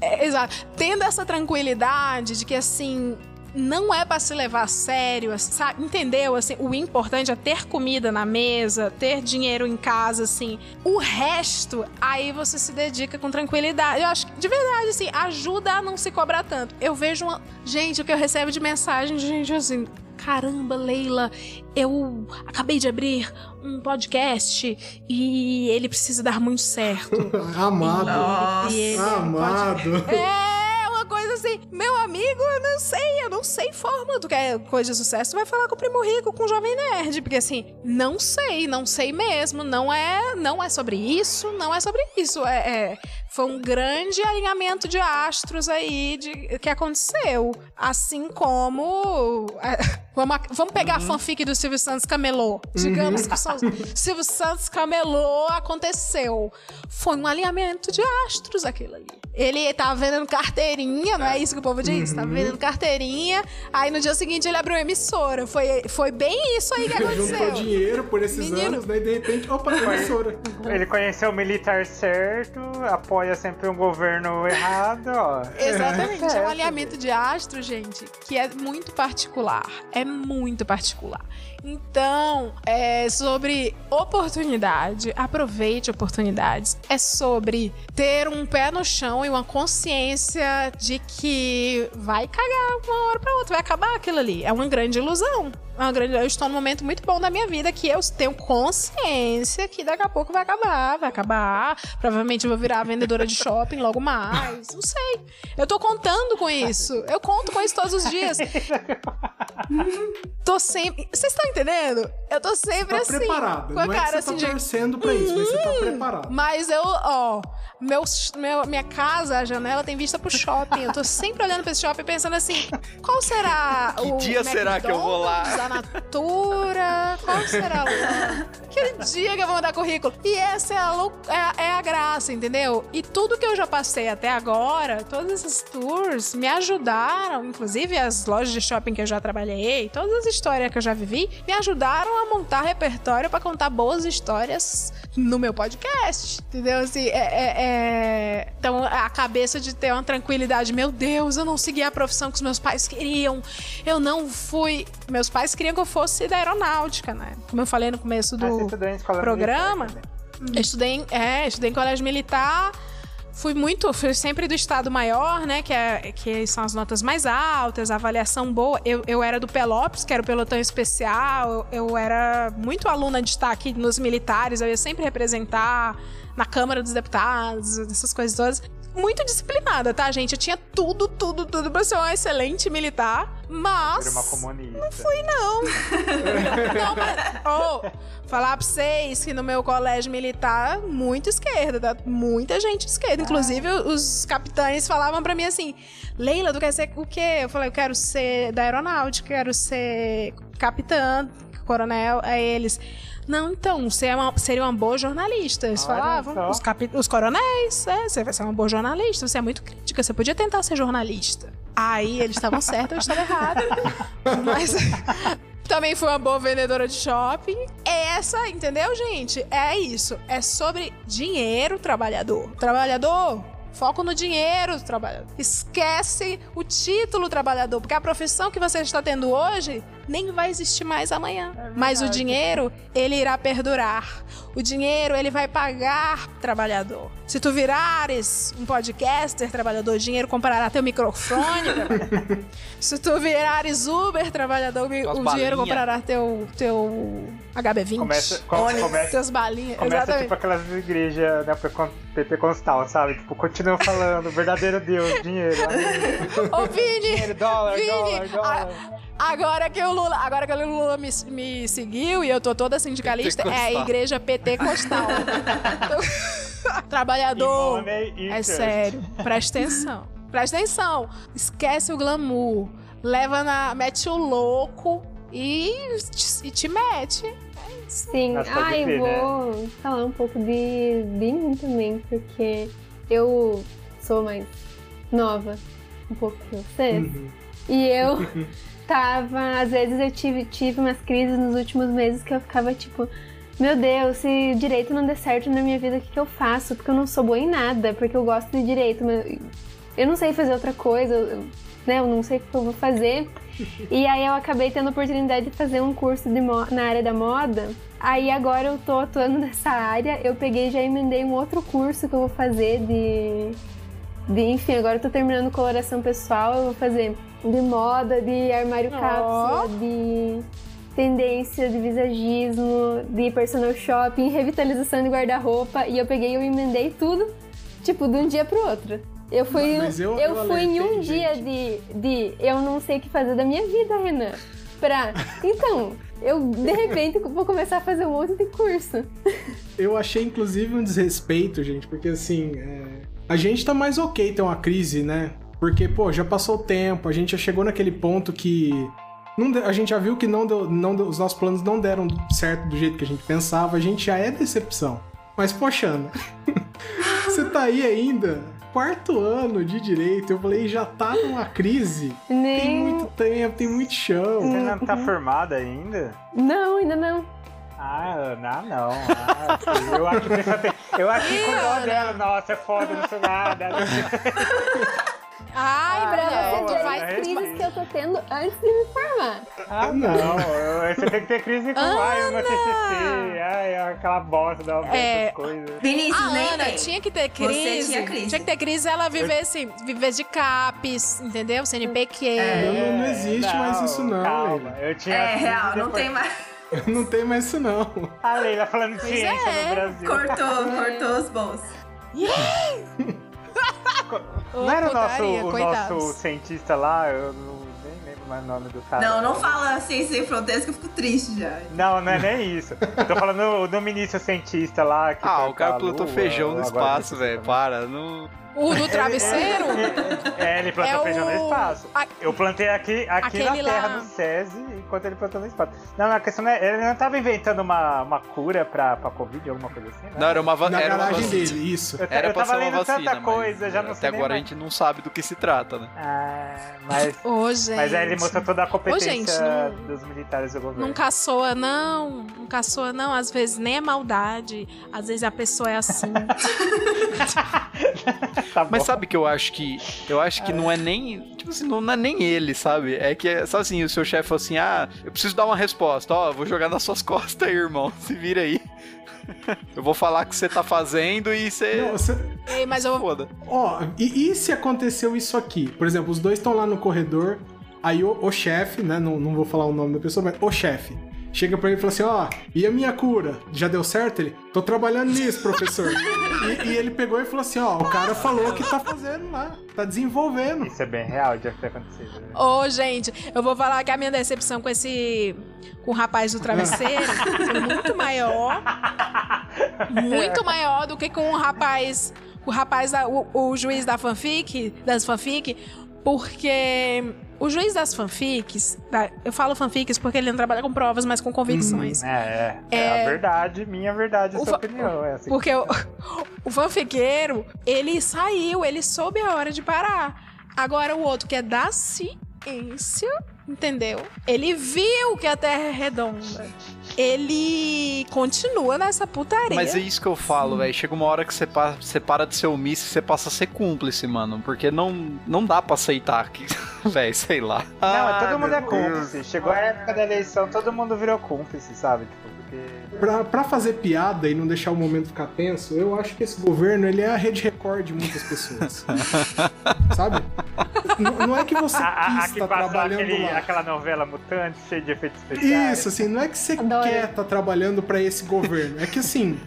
É, exato. Tendo essa tranquilidade de que, assim, não é pra se levar a sério, assim, sabe? Entendeu? Assim, o importante é ter comida na mesa, ter dinheiro em casa, assim. O resto, aí você se dedica com tranquilidade. Eu acho que, de verdade, assim, ajuda a não se cobrar tanto. Eu vejo uma... Gente, o que eu recebo de mensagem de gente assim... Caramba, Leila, eu acabei de abrir um podcast e ele precisa dar muito certo. Amado. Nossa. E é um Amado. é, uma coisa assim, meu amigo, eu não sei, eu não sei forma. Tu quer coisa de sucesso, tu vai falar com o primo rico, com o jovem nerd. Porque assim, não sei, não sei mesmo. Não é, não é sobre isso, não é sobre isso. É, é- foi um grande alinhamento de astros aí de, que aconteceu. Assim como. é, vamos, a- vamos pegar a fanfic do Silvio Santos camelô. Digamos que o Sal- Silvio Santos camelô aconteceu. Foi um alinhamento de astros aquilo ali. Ele tava vendendo carteirinha, não é isso que o povo diz? Tava vendendo carteirinha, aí no dia seguinte ele abriu emissora. Foi, foi bem isso aí que Juntou aconteceu. dinheiro por esses Menino. anos, daí de repente, opa, emissora. Ele conheceu o militar certo, apoia sempre um governo errado, ó. Exatamente, é um certo, alinhamento de astro, gente, que é muito particular. É muito particular. Então, é sobre oportunidade, aproveite oportunidades. É sobre ter um pé no chão e uma consciência de que vai cagar uma hora pra outra, vai acabar aquilo ali. É uma grande ilusão. É Uma grande, eu estou num momento muito bom da minha vida que eu tenho consciência que daqui a pouco vai acabar, vai acabar. Provavelmente eu vou virar vendedora de shopping logo mais. Não sei. Eu tô contando com isso. Eu conto com isso todos os dias. tô sempre. Vocês estão entendendo? Eu tô sempre Tá assim. preparado. Com a Não é cara que você assim tá de. torcendo pra isso, mas você tá preparado. Mas eu, ó, meu, meu- minha casa, a janela tem vista pro shopping. Eu tô sempre olhando pra esse shopping pensando assim: qual será Que o. dia será que eu vou lá? McDonald's, A Natura? Qual será o. Que dia que eu vou mandar currículo? E essa é a, lou- é, é a graça, entendeu? E tudo que eu já passei até agora, todos esses tours, me ajudaram, inclusive as lojas de shopping que eu já trabalhei, todas as histórias que eu já vivi, me ajudaram a montar repertório pra contar boas histórias no meu podcast, entendeu? Assim, é, é- é- Então, a cabeça de ter uma tranquilidade, meu Deus, eu não segui a profissão que os meus pais queriam, eu não fui... Meus pais queriam que eu fosse da aeronáutica, né? Como eu falei no começo do Ah, estudou em escola programa. militar também. Eu estudei em, é, estudei em colégio militar. Fui muito, fui sempre do estado maior, né? Que, é, que são as notas mais altas, a avaliação boa. Eu, eu era do Pelopes, que era o pelotão especial. Eu, eu era muito aluna de destaque nos militares. Eu ia sempre representar na Câmara dos Deputados, essas coisas todas. Muito disciplinada, tá, gente? Eu tinha tudo, tudo, tudo pra ser uma excelente militar. Mas. Era uma comunista. Não fui, não. não, mas. Oh, falar pra vocês que no meu colégio militar, muito esquerda, tá? Muita gente esquerda. Inclusive, os capitães falavam pra mim assim: Leila, tu quer ser o quê? Eu falei, eu quero ser da aeronáutica, quero ser capitã, coronel. Aí eles. Não, então, você é uma- seria uma boa jornalista. Eles Olha falavam, só. os, capi- os coronéis, é, você vai ser uma boa jornalista, você é muito crítica, você podia tentar ser jornalista. Aí eles estavam certos, eu estava errada. Mas também fui uma boa vendedora de shopping. É essa, entendeu, gente? É isso. É sobre dinheiro, trabalhador. Trabalhador, foco no dinheiro, trabalhador. Esquece o título trabalhador, porque a profissão que você está tendo hoje nem vai existir mais amanhã. Mas o dinheiro, ele irá perdurar. O dinheiro, ele vai pagar trabalhador. Se tu virares um podcaster trabalhador, o dinheiro comprará teu microfone. Se tu virares Uber trabalhador, o dinheiro comprará teu, teu HB20. Começa, com- começa, Teus balinhas. começa Exatamente. tipo aquelas igrejas né, pentecostal, sabe? Tipo, continua falando, verdadeiro Deus, dinheiro. Ô, Vini! Dinheiro, dólar, Vini, dólar, dólar. Agora que o Lula, agora que o Lula me, me seguiu e eu tô toda sindicalista, é a igreja PT Costal. Trabalhador. É sério. Presta atenção. Presta atenção. Esquece o glamour. Leva na. Mete o louco e, te- e te mete. Sim, ah, eu né? vou falar um pouco de, de mim também, porque eu sou mais nova, um pouco que vocês. Uhum. E eu tava, às vezes eu tive, tive umas crises nos últimos meses que eu ficava tipo, meu Deus, se direito não der certo na minha vida, o que, que eu faço? Porque eu não sou boa em nada, porque eu gosto de direito, mas eu não sei fazer outra coisa, eu, né? Eu não sei o que eu vou fazer. E aí eu acabei tendo a oportunidade de fazer um curso na área da moda. Aí agora eu tô atuando nessa área, eu peguei e já emendei um outro curso que eu vou fazer de, enfim, agora eu tô terminando coloração pessoal, eu vou fazer de moda, de armário Ó. cápsula, de tendência, de visagismo, de personal shopping, revitalização de guarda-roupa, e eu peguei e eu emendei tudo, tipo, de um dia pro outro. Eu fui, Mas eu- eu, eu fui em um alertei, dia de, de eu não sei o que fazer da minha vida, Renan. Pra. Então, eu de repente vou começar a fazer um monte de curso. Eu achei, inclusive, um desrespeito, gente, porque assim, é, a gente tá mais ok ter uma crise, né? Porque, pô, já passou o tempo, a gente já chegou naquele ponto que. não a gente já viu que não deu, não deu- os nossos planos não deram certo do jeito que a gente pensava, a gente já é decepção. Mas, poxa, Ana, você tá aí ainda, quarto ano de direito, eu falei, já tá numa crise. Tem Nem. muito tempo, tem muito chão. Você não tá formada ainda? Não, ainda não. Ah, Ana, não. Ah, eu acho que. Eu acho que com dó dela, nossa, é foda, não sei nada. Ai, Pra mulher, você as crises que eu tô tendo antes de me formar. Ah, não. Você tem que ter crise com ai, uma TCC, ai, aquela bosta da É. coisas. Vinícius, A nem Ana vem. tinha que ter crise. tinha crise. Tinha que ter crise ela vivesse, vivesse de CAPES, entendeu? CNPq. Não, não, não existe mais isso não, Calma, eu tinha. É real, não depois- tem mais. Não tem mais isso não. A Leila falando de ciência é. no Brasil. Cortou, cortou os bolsos. Ô, Não era o nosso, o nosso cientista lá, eu não, nem lembro mais o nome do cara. Não, não fala ciência sem fronteiras que eu fico triste já. Não, não é nem isso. Tô falando do ministro cientista lá. Que Ah, o cara plantou feijão no espaço, velho. Para, não. O do travesseiro? É, ele plantou É feijão no o- espaço. a- Eu plantei aqui, aqui na terra, lá. no SESI, enquanto ele plantou no espaço. Não, a questão não é. Ele não tava inventando uma, uma cura pra, pra Covid, alguma coisa assim, né? Não, era uma, va- Na era uma garagem vacina. dele, isso. Eu, Era eu pra tava lendo vacina, tanta coisa, já não até agora a gente não sabe do que se trata, né? Ah, mas, Ô, gente. mas aí ele mostrou toda a competência gente, não- dos militares do governo. Não caçoa, não. Não caçoa, não. Às vezes nem é maldade. Às vezes a pessoa é assim. Tá. Mas sabe que eu acho que. Eu acho que não é nem. Tipo assim, não é nem ele, sabe? É que é só assim, o seu chefe falou assim: ah, eu preciso dar uma resposta. Ó, vou jogar nas suas costas aí, irmão. Se vira aí. Eu vou falar o que você tá fazendo e você. Não, você- Ei, mas eu. Foda. Ó, e, e se aconteceu isso aqui? Por exemplo, os dois estão lá no corredor, aí o, o chefe, né? Não, não vou falar o nome da pessoa, mas o chefe. Chega pra ele e fala assim, ó, e a minha cura? Já deu certo? Ele, tô trabalhando nisso, professor. e, e ele pegou e falou assim, ó, o cara falou que tá fazendo lá, tá desenvolvendo. Isso é bem real de ter acontecido. né? Ô, gente, eu vou falar que a minha decepção com esse. com o rapaz do travesseiro foi muito maior. Muito maior do que com o rapaz. O rapaz, da, o, o juiz da fanfic, das fanfic, porque o juiz das fanfics, eu falo fanfics porque ele não trabalha com provas, mas com convicções. É, é, é. a verdade, minha verdade, sua opinião. É assim Porque o, o fanfiqueiro, ele saiu, ele soube a hora de parar. Agora o outro que é da ciência entendeu? Ele viu que a Terra é redonda. Ele continua nessa putaria. Mas é isso que eu falo, velho. Chega uma hora que você, pa- você para de ser omisso e você passa a ser cúmplice, mano. Porque não, não dá pra aceitar que. Velho, sei lá. Não, Ah, todo mundo é cúmplice. Chegou a época da eleição, todo mundo virou cúmplice, sabe? Tipo. Pra, pra fazer piada e não deixar o momento ficar tenso, eu acho que esse governo ele é a rede Record de muitas pessoas. Sabe? N- não é que você A, quis estar passou trabalhando aquele, lá. aquela novela mutante, cheia de efeitos especiais. Isso, assim, não é que você Adoro. quer estar trabalhando pra esse governo. É que assim,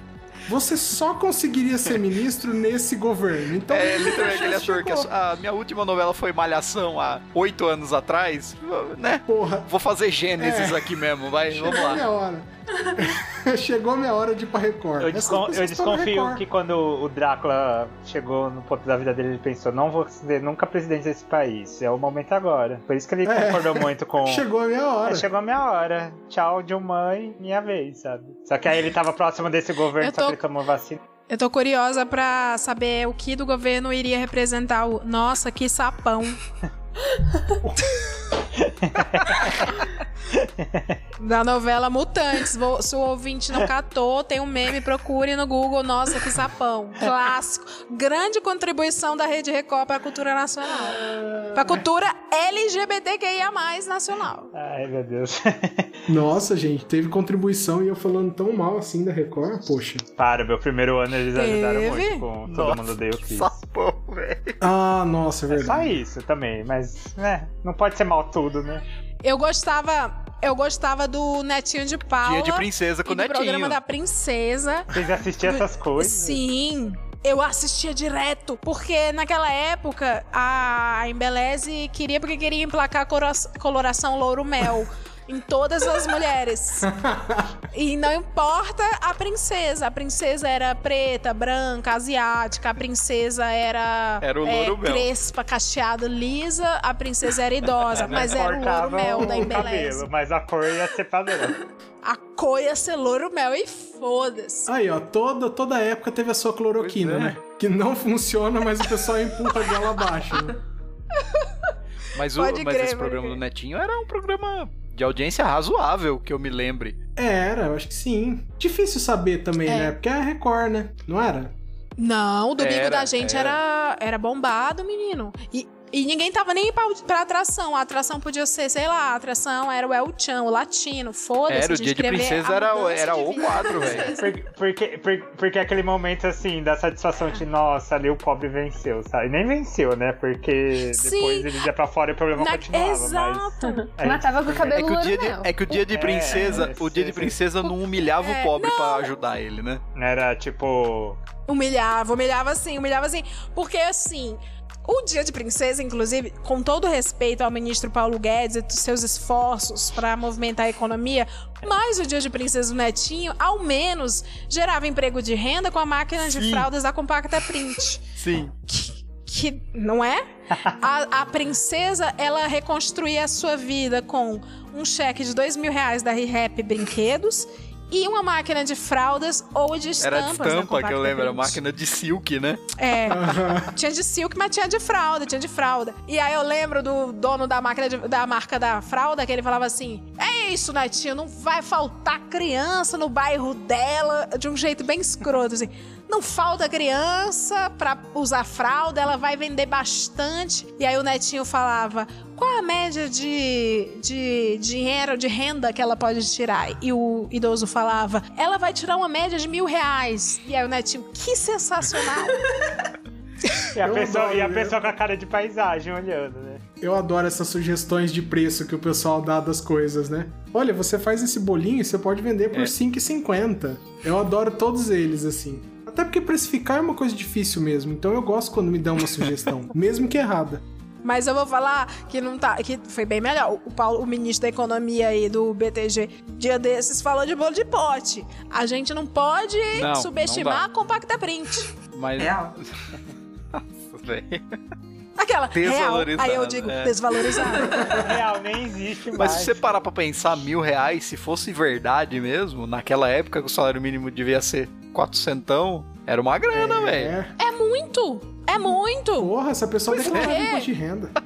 você só conseguiria ser ministro nesse governo. Então, É literalmente aquele ator que. A minha última novela foi Malhação há oito anos atrás. Né? Porra, Vou fazer Gênesis É. aqui mesmo, vai, vamos lá. minha hora. chegou a minha hora de ir pra Record. Eu, descon- eu desconfio Record. que quando o Drácula chegou no ponto da vida dele, ele pensou: não vou ser nunca presidente desse país. É o momento agora. Por isso que ele É. concordou muito com. Chegou a minha hora. É, chegou a minha hora. Tchau, Dilma, e minha vez, sabe? Só que aí ele tava próximo desse governo, Eu só tô- que ele tomou vacina. Eu tô curiosa pra saber o que do governo iria representar o. Nossa, que sapão. da novela Mutantes. Vou- se o ouvinte não catou, tem um meme, procure no Google. Nossa, que sapão. Clássico. Grande contribuição da Rede Record pra cultura nacional. Pra cultura LGBTQIA nacional. Ai, meu Deus. Nossa, gente, teve contribuição e eu falando tão mal assim da Record, poxa. Para, meu primeiro ano eles ajudaram Teve? muito com Todo Mundo Deu Cris. Sapão, velho. Ah, nossa, é É só verdade. isso também, mas, né, não pode ser mal tudo, né? Eu gostava. Eu gostava do Netinho de Paula. Dia de princesa com e o do programa netinho. da princesa. Vocês assistiam essas coisas? Sim. Eu assistia direto, porque naquela época a Embeleze queria porque queria emplacar coloração louro mel em todas as mulheres. E não importa a princesa, a princesa era preta, branca, asiática, a princesa era, Era o é, crespa, cacheada, lisa, a princesa era idosa, mas era o louro mel da cabelo, mas a cor ia ser padrão. A cor ia ser louro mel e foda-se. Aí, ó, toda, toda época teve a sua cloroquina, é. né? Que não funciona, mas o pessoal empurra a goela abaixo. Né? Mas, o, mas crer, esse programa crer. do Netinho era um programa de audiência razoável, que eu me lembre. Era, eu acho que sim. Difícil saber também, É. né? Porque é a Record, né? Não era? Não, o domingo Era, da gente era, era bombado, menino. E, e ninguém tava nem pra, pra atração. A atração podia ser, sei lá, a atração era o El Chan, o latino, foda-se. Era, a o gente dia de princesa era, era o quadro, velho. Porque, porque, porque, porque aquele momento, assim, da satisfação de, nossa, ali o pobre venceu, sabe? E nem venceu, né? Porque Sim. depois ele ia pra fora e o problema Na- continuava. Exato. Mas, Matava com o cabelo É que, o dia de, é que o dia de princesa, é, o dia de sim, sim. princesa não humilhava É, o pobre pra ajudar ele, né? Era tipo. Humilhava, humilhava assim, humilhava assim. Porque assim. O Dia de Princesa, inclusive, com todo respeito ao ministro Paulo Guedes e seus esforços para movimentar a economia, mas o Dia de Princesa do Netinho, ao menos, gerava emprego de renda com a máquina de Sim. fraldas da Compacta Print. Sim. que, que- não é? A, a princesa, ela reconstruía a sua vida com um cheque de dois mil reais da ReHap Brinquedos e uma máquina de fraldas ou de estampas. Era de estampa que Compacta eu lembro, era máquina de silk, né? É. Tinha de silk, mas tinha de fralda, tinha de fralda. E aí eu lembro do dono da máquina de- da marca da fralda que ele falava assim: É isso, Netinho, não vai faltar criança no bairro dela, de um jeito bem escroto, assim. Não falta criança pra usar fralda, ela vai vender bastante. E aí o Netinho falava: qual a média de, de dinheiro, de renda que ela pode tirar? E o idoso falava: ela vai tirar uma média de mil reais. E aí o Netinho: que sensacional! E a, Eu pessoa, adoro, e a pessoa com a cara de paisagem olhando, né? Eu adoro essas sugestões de preço que o pessoal dá das coisas, né? Olha, você faz esse bolinho e você pode vender por É. R$ 5,50. Eu adoro todos eles, assim. Até porque precificar é uma coisa difícil mesmo, então eu gosto quando me dão uma sugestão, mesmo que errada. Mas eu vou falar que não tá. que foi bem melhor. O Paulo, o ministro da Economia aí do BTG, dia desses, falou de bolo de pote. A gente não pode Não, subestimar não a Compacta Print. Mas. Real. Nossa, velho. Aquela real. Desvalorizado, Aí eu digo, é. desvalorizado. Real, nem existe Mas mais. se você parar pra pensar, mil reais, se fosse verdade mesmo, naquela época que o salário mínimo devia ser quatrocentão, era uma grana, velho. É. é muito! É muito! Porra, essa pessoa Pois declarava é. imposto de renda.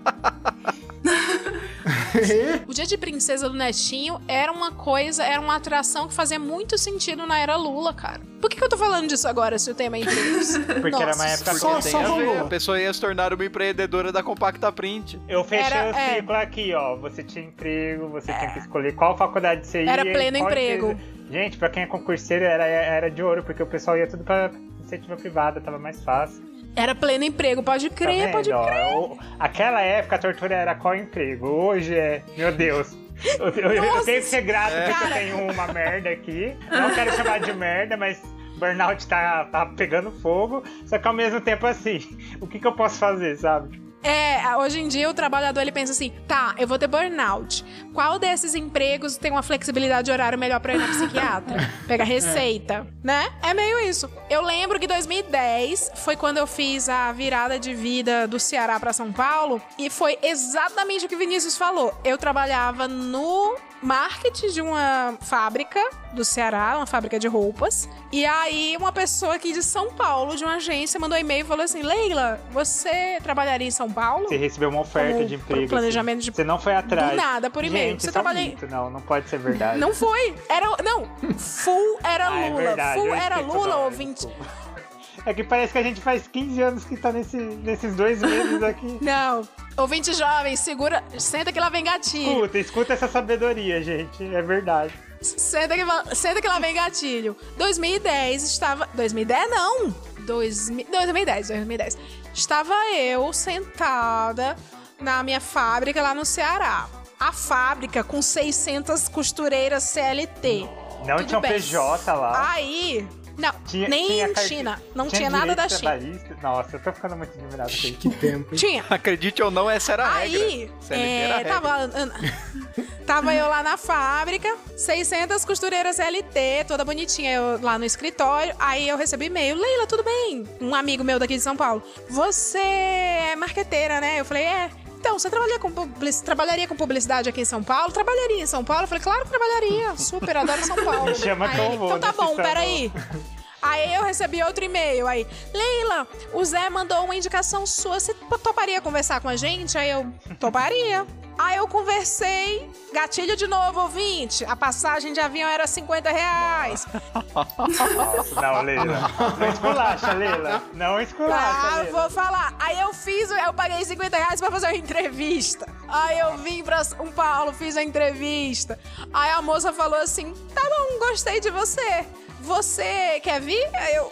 O dia de princesa do Netinho era uma coisa, era uma atração que fazia muito sentido na era Lula, cara. Por que, que eu tô falando disso agora se o tema é empregos? Porque era uma Nossa, época Só- que só a a pessoa ia se tornar uma empreendedora da Compacta Print. Eu fechei Era- o é. ciclo aqui, ó. Você tinha emprego, você tinha que escolher qual faculdade você ia. Era pleno emprego. empresa. Gente, pra quem é concurseiro era, era de ouro, porque o pessoal ia tudo pra iniciativa privada, tava mais fácil. Era pleno emprego, pode Tá crer, vendo, pode crer. O- Aquela época a tortura era qual emprego? Hoje é. Meu Deus. Eu, eu- eu tenho que ser grato porque cara. eu tenho uma merda aqui. Não quero chamar de merda, mas burnout tá, tá pegando fogo. Só que ao mesmo tempo assim, o que, que eu posso fazer, sabe? É, hoje em dia o trabalhador ele pensa assim: tá, eu vou ter burnout. Qual desses empregos tem uma flexibilidade de horário melhor pra ir na psiquiatra? Pegar receita, né? É meio isso. Eu lembro que 2010 foi quando eu fiz a virada de vida do Ceará pra São Paulo e foi exatamente o que o Vinícius falou. Eu trabalhava no marketing de uma fábrica do Ceará, uma fábrica de roupas. E aí, uma pessoa aqui de São Paulo, de uma agência, mandou um e-mail e falou assim: Leila, você trabalharia em São Paulo? Você recebeu uma oferta Como de emprego. planejamento assim. de- Você não foi atrás. Do nada, por e-mail. Gente, Você é um trabalha em- Não, não pode ser verdade. Não foi. Era. Não. Full era Ah, é Lula. verdade, Full era Lula, ouvinte. É que parece que a gente faz 15 anos que tá nesse, nesses dois meses aqui. Não. Ouvinte jovem, segura. Senta que lá vem gatilho. Escuta, escuta essa sabedoria, gente. É verdade. Senta que, senta que lá vem gatilho. 2010 estava. 2010 não! 2000 2010, 2010. Estava eu sentada na minha fábrica lá no Ceará. A fábrica com 600 costureiras CLT. Não Tudo tinha um bem. PJ lá. Aí. Não, Tinha- nem tinha China. Não tinha tinha, nada da China. Nossa, eu tô ficando muito admirado com isso. Que tempo, hein? Tinha. Acredite ou não, essa era a Aí, regra. CLT era a é, regra. tava, tava eu lá na fábrica, 600 costureiras LT, toda bonitinha, eu lá no escritório. Aí eu recebi e-mail, Leila, tudo bem? Um amigo meu daqui de São Paulo. Você é marqueteira, né? Eu falei, é. Então, você trabalha com trabalharia com publicidade aqui em São Paulo? Trabalharia em São Paulo? Eu falei, claro que trabalharia. Super, adoro São Paulo. Me chama Aí ele, então tá bom, salão." peraí. Aí eu recebi outro e-mail, aí, Leila, o Zé mandou uma indicação sua, você toparia conversar com a gente? Aí eu, toparia. Aí eu conversei, gatilho de novo, ouvinte, a passagem de avião era 50 reais. Não, Leila. Não esculacha, Leila. Não esculacha, Ah, Leila. vou falar. Aí eu fiz, eu paguei 50 reais pra fazer uma entrevista. Aí eu vim pra São Paulo, fiz a entrevista. Aí a moça falou assim: tá bom, gostei de você. Você quer vir? Aí eu.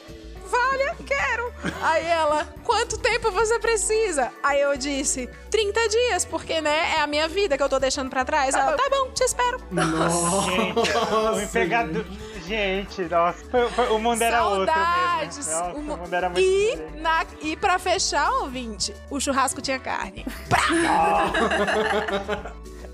Vale, quero. Aí ela, quanto tempo você precisa? Aí eu disse, 30 dias, porque, né, é a minha vida que eu tô deixando pra trás. Ela, tá bom, te espero. Gente, o empregado. Gente, nossa, foi- foi- o mundo era outro Saudades. mesmo. Nossa, O o mu- mundo era muito e, diferente. na, e pra fechar, ouvinte, o churrasco tinha carne.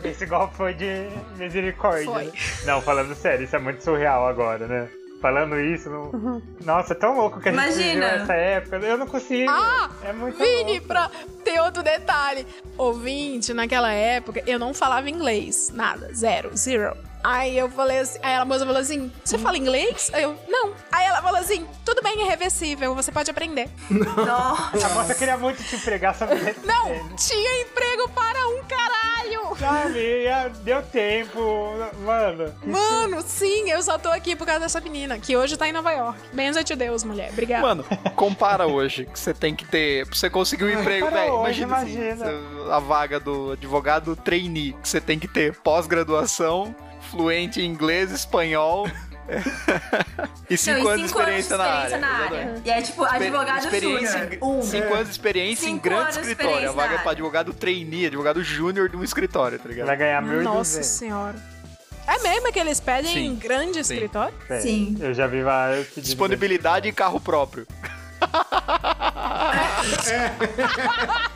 Esse golpe foi de misericórdia. Foi. né? Não, falando sério, isso é muito surreal agora, né? Falando isso, não... nossa, é tão louco que a gente Imagina. viveu essa época. Eu não consigo. Ah, é muito Vini, louco. pra ter outro detalhe. Ouvinte, naquela época, eu não falava inglês. Nada. Zero. Zero. Aí eu falei assim, aí a moça falou assim: Você fala inglês? Aí eu, não. Aí ela falou assim: Tudo bem, é reversível, você pode aprender. Nossa. A moça queria muito te empregar, só não Não, tinha emprego para um caralho! Sabe, já deu tempo, mano. Mano, sim, eu só tô aqui por causa dessa menina, que hoje tá em Nova York. Benza de Deus, mulher. Obrigada. Mano, compara hoje, que você tem que ter. Pra você conseguir um emprego, velho. Imagina, assim, imagina. você- a vaga do advogado trainee, que você tem que ter pós-graduação, fluente em inglês, espanhol. e cinco Não, e anos de experiência na área. área. E é tipo Exper- advogado experiência júnior. em- Um. Cinco anos de experiência em Cinco grande anos de escritório. A vaga na é pra advogado trainee, advogado júnior de um escritório, tá ligado? vai ganhar mil Nossa senhora. É mesmo que eles pedem Sim, em grande sim. escritório? Sim. Eu já vi vários pedidos. Disponibilidade em carro próprio.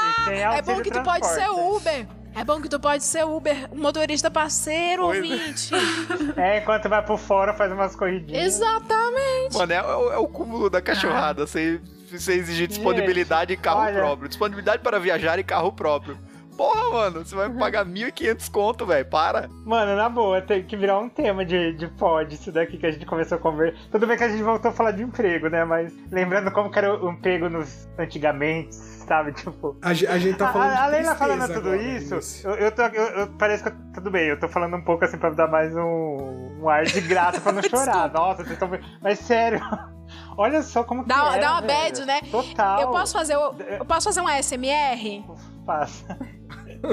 E sem É auxílio bom que tu pode ser. Uber. É bom que tu pode ser Uber, um motorista parceiro, Oi. ouvinte. É, enquanto vai pro fora, faz umas corridinhas. Exatamente. Mano, é, o- é o cúmulo da cachorrada. Você, você exigir disponibilidade em carro olha. próprio. Disponibilidade para viajar em carro próprio. Porra, mano, você vai me pagar 1.500 conto, velho. Para. Mano, na boa, tem que virar um tema de, de pod, isso daqui que a gente começou a conversar. Tudo bem que a gente voltou a falar de emprego, né? Mas lembrando como que era o emprego nos antigamente, sabe? Tipo. A, a gente tá falando A, de a Leila falando tudo agora, isso, Vinícius. eu, eu tô, eu, eu- parece que eu- tudo bem, eu tô falando um pouco assim pra dar mais um, um ar de graça pra não chorar. Nossa, vocês estão. Mas sério, olha só como Dá, que era, dá uma velho. bad, né? Total. Eu posso fazer, o- eu posso fazer um ASMR? Faça.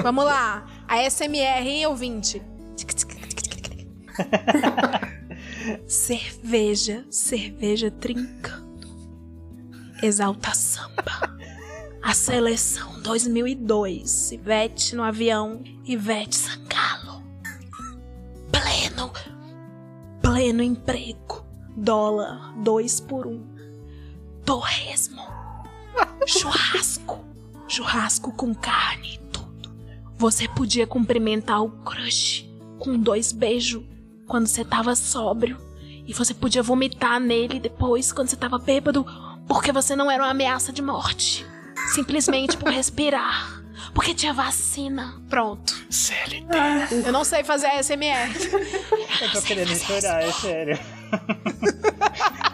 Vamos lá. ASMR, hein, ouvinte? cerveja, cerveja trincando. Exalta samba. A seleção 2002. Ivete no avião. Ivete Sangalo. Pleno. Pleno emprego. Dólar 2 por 1. Um. Torresmo. Churrasco. Churrasco com carne e tudo. Você podia cumprimentar o crush com dois beijos quando você tava sóbrio. E você podia vomitar nele depois quando você tava bêbado, porque você não era uma ameaça de morte. Simplesmente por respirar. Porque tinha vacina. Pronto. CLT. Eu não sei fazer ASMR. Eu tô querendo chorar, é sério.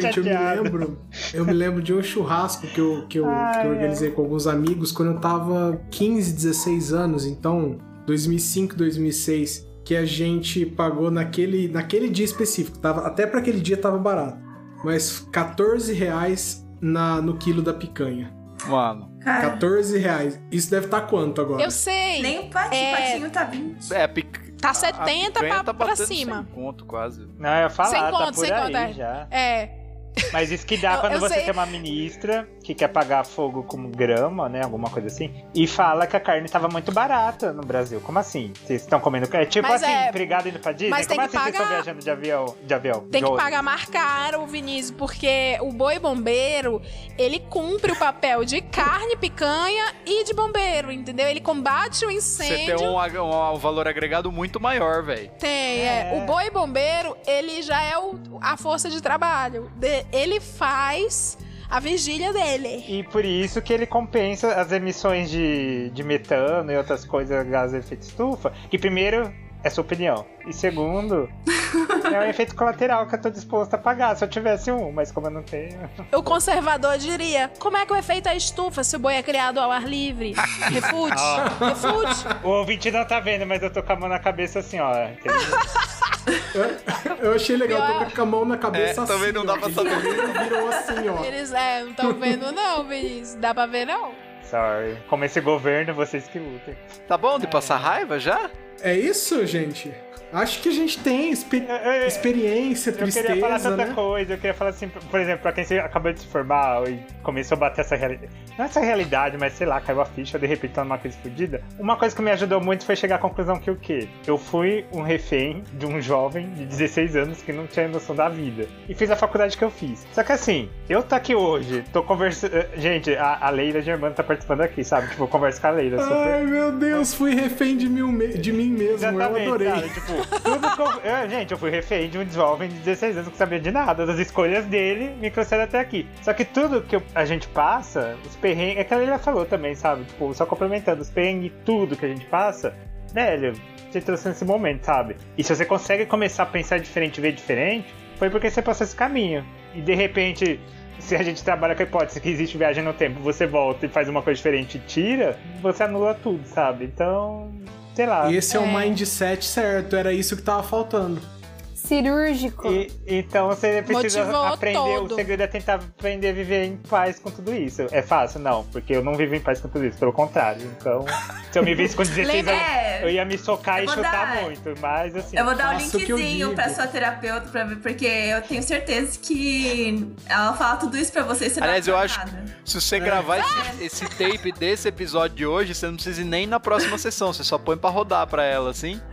Gente, eu me lembro. Eu me lembro de um churrasco que eu, que eu, Ai, que eu organizei com alguns amigos quando eu tava 15, 16 anos, então 2005, 2006, que a gente pagou naquele, naquele dia específico. Tava, até pra aquele dia tava barato. Mas 14 reais na, no quilo da picanha. Mano. Cara, 14 reais. Isso deve estar quanto agora? Eu sei. nem o patinho, É. patinho tá 20. É, pic... Tá a- a 70 picanha pra- tá pra cima. 100 conto quase. Não, eu ia falar, Sem tá conto, por sem aí conto, é. já. É. Mas isso que dá Eu- quando eu você sei. tem uma ministra que quer pagar fogo com grama, né? Alguma coisa assim. E fala que a carne tava muito barata no Brasil. Como assim? Vocês estão comendo carne? Tipo Mas assim, é- empregado indo pra Disney? mas tem Como que assim vocês estão pagar- viajando de avião? De avião? Tem de que pagar mais caro, Vinícius, porque o boi bombeiro, ele cumpre o papel de carne, picanha e de bombeiro, entendeu? Ele combate o Você incêndio. tem um, ag- um valor agregado muito maior, velho. Tem, é. É. O boi bombeiro, ele já é o- a força de trabalho. De- ele faz a vigília dele. E por isso que ele compensa as emissões de, de metano e outras coisas, gases de efeito estufa, que primeiro é sua opinião. E segundo, é um efeito colateral que eu tô disposto a pagar se eu tivesse um, mas como eu não tenho. O conservador diria: como é que o efeito é estufa se o boi é criado ao ar livre? Refute, refute. O ouvinte não tá vendo, mas eu tô com a mão na cabeça assim, ó. entendeu? Eu achei legal, Pior- tô com a mão na cabeça É, assim. também não dá ó, pra saber. Virou assim, ó. Eles é, não estão vendo, não, Vinícius. Dá pra ver, não. Sorry. Como esse governo, vocês que lutem. Tá bom de passar raiva já? É isso, gente? Acho que a gente tem expe- Eu- eu- experiência, Eu queria falar tristeza, tanta né? coisa, eu queria falar assim, por exemplo, pra quem acabou de se formar e começou a bater essa realidade. Não essa realidade, mas sei lá, caiu a ficha, de repente tá numa crise fodida. Uma coisa que me ajudou muito foi chegar à conclusão que o quê? Eu fui um refém de um jovem de 16 anos que não tinha noção da vida. E fiz a faculdade que eu fiz. Só que assim, eu tô aqui hoje, tô conversando. Gente, a, a Leila Germano tá participando aqui, sabe? Tipo, eu converso com a Leila. Super... Ai, meu Deus, fui refém de, mil me- de mim mesmo, eu adorei. sabe? Tipo, tudo que eu, eu- Gente, eu fui refém de um jovem de 16 anos que sabia de nada. Das escolhas dele me trouxeram até aqui. Só que tudo que eu- a gente passa, os perrengues. É que a Leila falou também, sabe? Tipo, só complementando, os perrengues, tudo que a gente passa, velho, te trouxe nesse momento, sabe? E se você consegue começar a pensar diferente, ver diferente, foi porque você passou esse caminho. E de repente. Se a gente trabalha com a hipótese que existe viagem no tempo, você volta e faz uma coisa diferente e tira, você anula tudo, sabe? Então, sei lá. Esse é, o É. mindset certo, era isso que tava faltando. Cirúrgico. E- então você precisa Motivou aprender. todo. O segredo é tentar aprender a viver em paz com tudo isso. É fácil? Não, porque eu não vivo em paz com tudo isso, pelo contrário. Então, se eu me visse com 16 Lembra- anos, eu ia me socar Eu e chutar dar- muito. Mas assim. Eu vou dar que eu linkzinho pra sua terapeuta pra ver, porque eu tenho certeza que ela fala tudo isso pra você você Aliás, não eu acho- nada. Se você gravar esse, esse tape desse episódio de hoje, você não precisa ir nem na próxima sessão. Você só põe pra rodar pra ela, assim.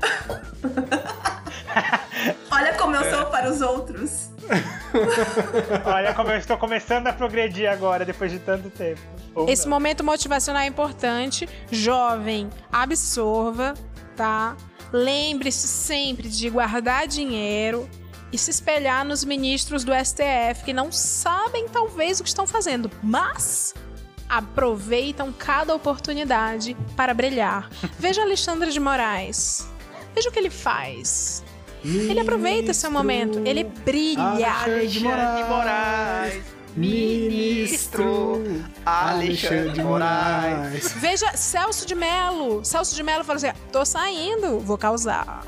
Olha como eu sou para os outros. Olha como eu estou começando a progredir agora, depois de tanto tempo. Ou Esse não. momento motivacional é importante. Jovem, absorva, tá? Lembre-se sempre de guardar dinheiro e se espelhar nos ministros do STF que não sabem, talvez, o que estão fazendo, mas aproveitam cada oportunidade para brilhar. Veja Alexandre de Moraes. Veja o que ele faz. Ele aproveita seu momento, ele brilha. Alexandre de Alexandre de Moraes. Ministro Alexandre de Moraes. Veja Celso de Mello. Celso de Mello fala assim: tô saindo, vou causar.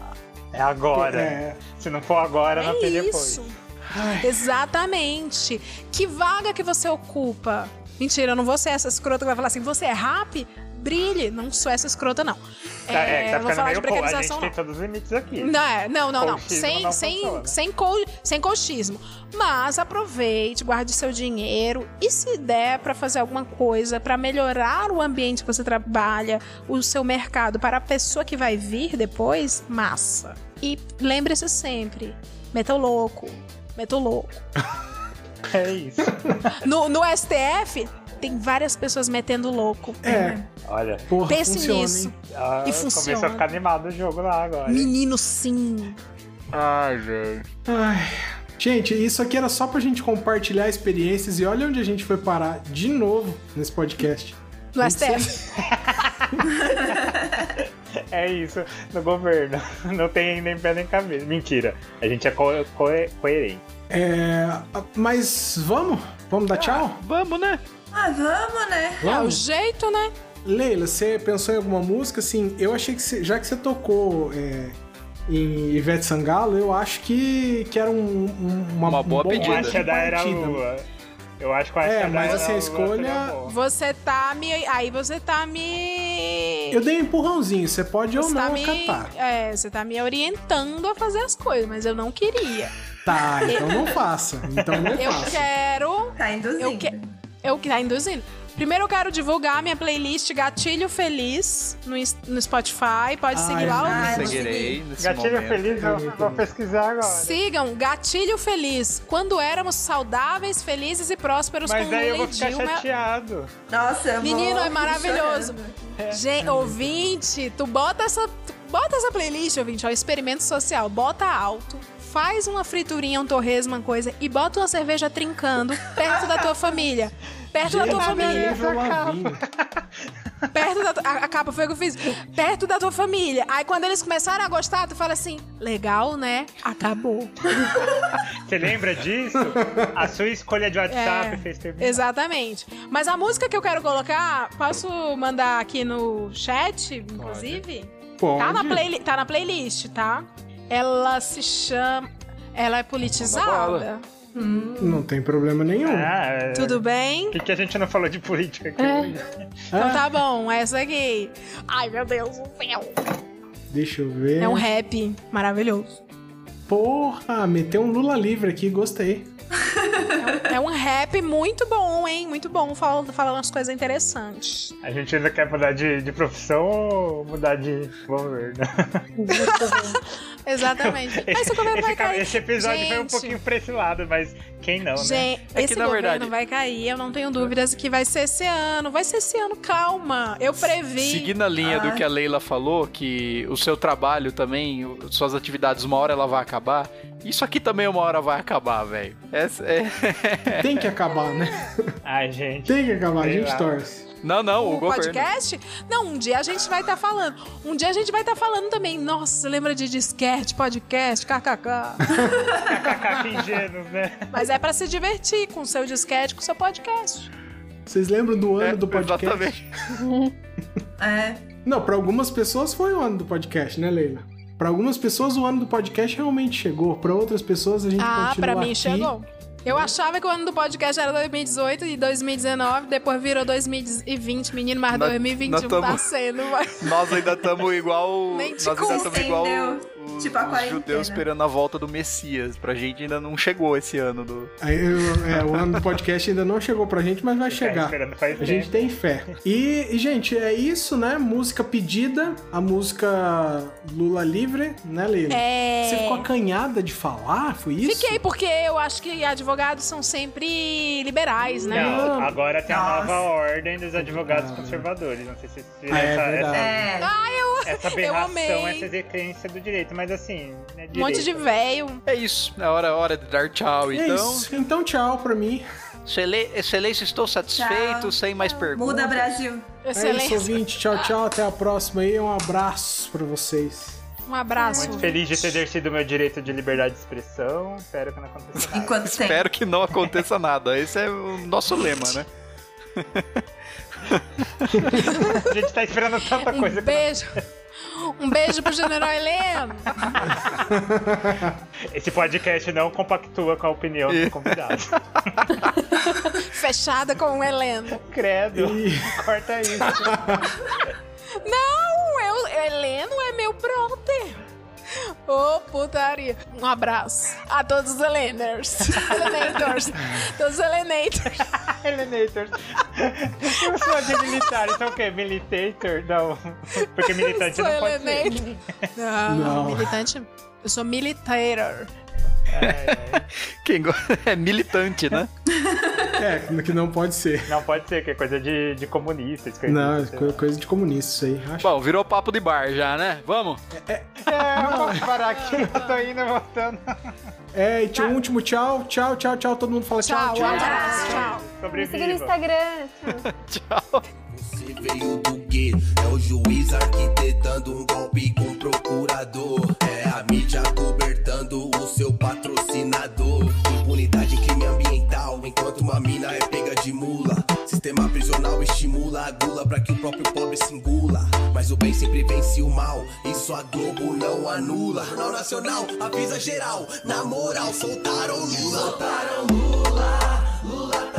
É agora. É. Se não for agora, não É tem depois. isso. Exatamente. Que vaga que você ocupa? Mentira, eu não vou ser essa escrota que vai falar assim, você é rap? Brilhe. Não sou essa escrota, não. Tá, é, tá vou ficando falar de A gente precarização, tem não. todos os limites aqui. Não, é, não, não, não. Sem, não sem, funciona. sem, co, sem coachismo. Mas aproveite, guarde seu dinheiro e se der pra fazer alguma coisa pra melhorar o ambiente que você trabalha, o seu mercado para a pessoa que vai vir depois, massa. E lembre-se sempre, meta o louco, meta o louco. É isso. No, no STF, tem várias pessoas metendo louco. É, Olha, porra, Pense funciona, nisso. ah, E começou funciona. a ficar animado o jogo lá agora. Menino, sim. Ai, gente. Ai. Gente, isso aqui era só pra gente compartilhar experiências e olha onde a gente foi parar de novo nesse podcast. No STF. É isso, no governo. Não tem nem pé nem cabeça. Mentira. A gente é co co coerente. É, mas vamos? Vamos dar tchau? Vamos, né? Ah, vamos, né? É o Vamos? jeito, né? Leila, você pensou em alguma música? Assim, eu achei que você- já que você tocou é, em Ivete Sangalo, eu acho que, que era um, um- uma, Uma boa um bom pedida. Acha da Era. Lua. Eu acho que o Acha É, mas assim, a escolha-. Você tá me. Aí você tá me. Eu dei um empurrãozinho, você pode ou Você não tá me. acatar. É, você tá me orientando a fazer as coisas, mas eu não queria. Tá, então não faça. Então não Eu faça. quero. Tá induzindo. Eu que- Eu que tá induzindo. Primeiro eu quero divulgar minha playlist Gatilho Feliz no, no Spotify. Pode Ai, seguir lá. vou Seguirei nesse Gatilho momento. Feliz, eu vou pesquisar agora. Sigam Gatilho Feliz. Quando éramos saudáveis, felizes e prósperos Mas com aí eu Lula vou e ficar Dilma. chateado. Nossa, eu Menino, vou é maravilhoso. chorando. Gente, ouvinte, tu bota essa, tu bota essa playlist, ouvinte, ó, experimento social, bota alto, faz uma friturinha, um torresmo, uma coisa, e bota uma cerveja trincando perto da tua família. Perto da tua família. Perto da tua, a, a capa foi o que eu fiz. Perto da tua família. Aí quando eles começaram a gostar, tu fala assim: legal, né? Acabou. Você lembra disso? A sua escolha de WhatsApp É, fez terminar. Exatamente. Mas a música que eu quero colocar, posso mandar aqui no chat, inclusive? Pode. Tá na, playli- tá na playlist, tá? Ela se chama. Ela é politizada. Não tem problema nenhum. Ah, é. Tudo bem? Por que, que a gente não falou de política aqui É. hoje? Então tá bom, essa aqui. Ai, meu Deus do céu. Deixa eu ver. É um rap maravilhoso. Porra, meteu um Lula livre aqui, gostei. É um rap muito bom, hein? Muito bom. Falando, falando umas coisas interessantes. A gente ainda quer mudar de, de profissão ou mudar de governo? Exatamente. Mas esse governo vai esse, ca- cair. esse episódio foi um Gente, pouquinho pra esse lado, mas quem não, né? Gente, É que, esse na governo verdade- vai cair, eu não tenho dúvidas que vai ser esse ano. Vai ser esse ano, calma. Eu previ. Seguindo a linha do que a Leila falou, que o seu trabalho também, o- suas atividades, uma hora ela vai acabar. Isso aqui também uma hora vai acabar, velho. É... Tem que acabar, né? Ai, gente. Tem que acabar, a gente lá. torce. Não, não, o, o governo. podcast? Não, um dia a gente vai estar falando. Um dia a gente vai estar falando também. Nossa, lembra de disquete, podcast, kkk. KKK ingênuos, né? Mas é pra se divertir com o seu disquete, com o seu podcast. Vocês lembram do ano É, do podcast? Exatamente. É. Não, pra algumas pessoas foi o ano do podcast, né, Leila? Pra algumas pessoas o ano do podcast realmente chegou. Pra outras pessoas a gente Ah, continua pra mim aqui. chegou. Eu achava que o ano do podcast era 2018 e 2019, depois virou 2020, menino, mas Nós- 2021 nós tamo- tá sendo. vai. Nós ainda estamos igual. Nem te nós ainda estamos igual Tipo a os quarentena. judeus esperando a volta do Messias. Pra gente ainda não chegou esse ano do. Aí, eu- é, o ano do podcast ainda não chegou pra gente, mas vai Tá chegar. A gente tem fé. E, e, gente, é isso, né? Música pedida, a música Lula Livre, né, Leila? É. Você ficou acanhada de falar? Foi isso? Fiquei, porque eu acho que advogados são sempre liberais, né? Não, agora tem a Nossa. nova ordem dos advogados conservadores. Não sei se vocês viram Ah, é essa, verdade. É. Ah, essa, essa Eu aberração, amei. essa decrência do direito. Mas assim, né, Um monte de velho. É isso. É hora, hora de dar tchau, É então. isso. Então, tchau pra mim. Excelência, estou satisfeito, Tchau. sem mais perguntas. Muda Brasil. É isso, ouvinte. Tchau, tchau. Até a próxima aí. Um abraço pra vocês. Um abraço. Muito feliz de ter exercido o meu direito de liberdade de expressão. Espero que não aconteça nada. Enquanto tem. Espero que não aconteça nada. Esse é o nosso lema, né? A gente tá esperando tanta Um coisa. beijo. Um beijo pro General Heleno. Esse podcast não compactua com a opinião do convidado. Fechada com o Heleno. Credo. Corta isso. Não, eu, Heleno é meu brother. Ô, putaria. Um abraço a todos os Heleners. Helenators. todos os Helenators. Helenators. Eu sou de militar, então o quê? Militator? Não. Porque militante Sou não pode ser. Não, Não. militante. Eu sou militator. Quem go- é militante, né? É, que não pode ser. Não pode ser, que é coisa de, de comunista. Isso que eu Não, é co- coisa de comunista isso aí. Acho. Bom, virou papo de bar já, né? Vamos? É, vamos parar aqui. Eu tô indo e voltando. É, e tinha um último tchau. Tchau, tchau, tchau. Todo mundo fala tchau, Tchau, tchau. um abraço, tchau. Me siga no. Instagram. Tchau. Você veio do gueto, é o juiz arquitetando um golpe com procurador. É a mídia cobertando o seu patrocinador. Impunidade, crime ambiental, enquanto uma mina é pega de mula. Sistema prisional estimula a gula pra que o próprio pobre se engula. Mas o bem sempre vence o mal, isso a Globo não anula. Jornal Nacional avisa geral, na moral, soltaram Lula. Soltaram Lula, Lula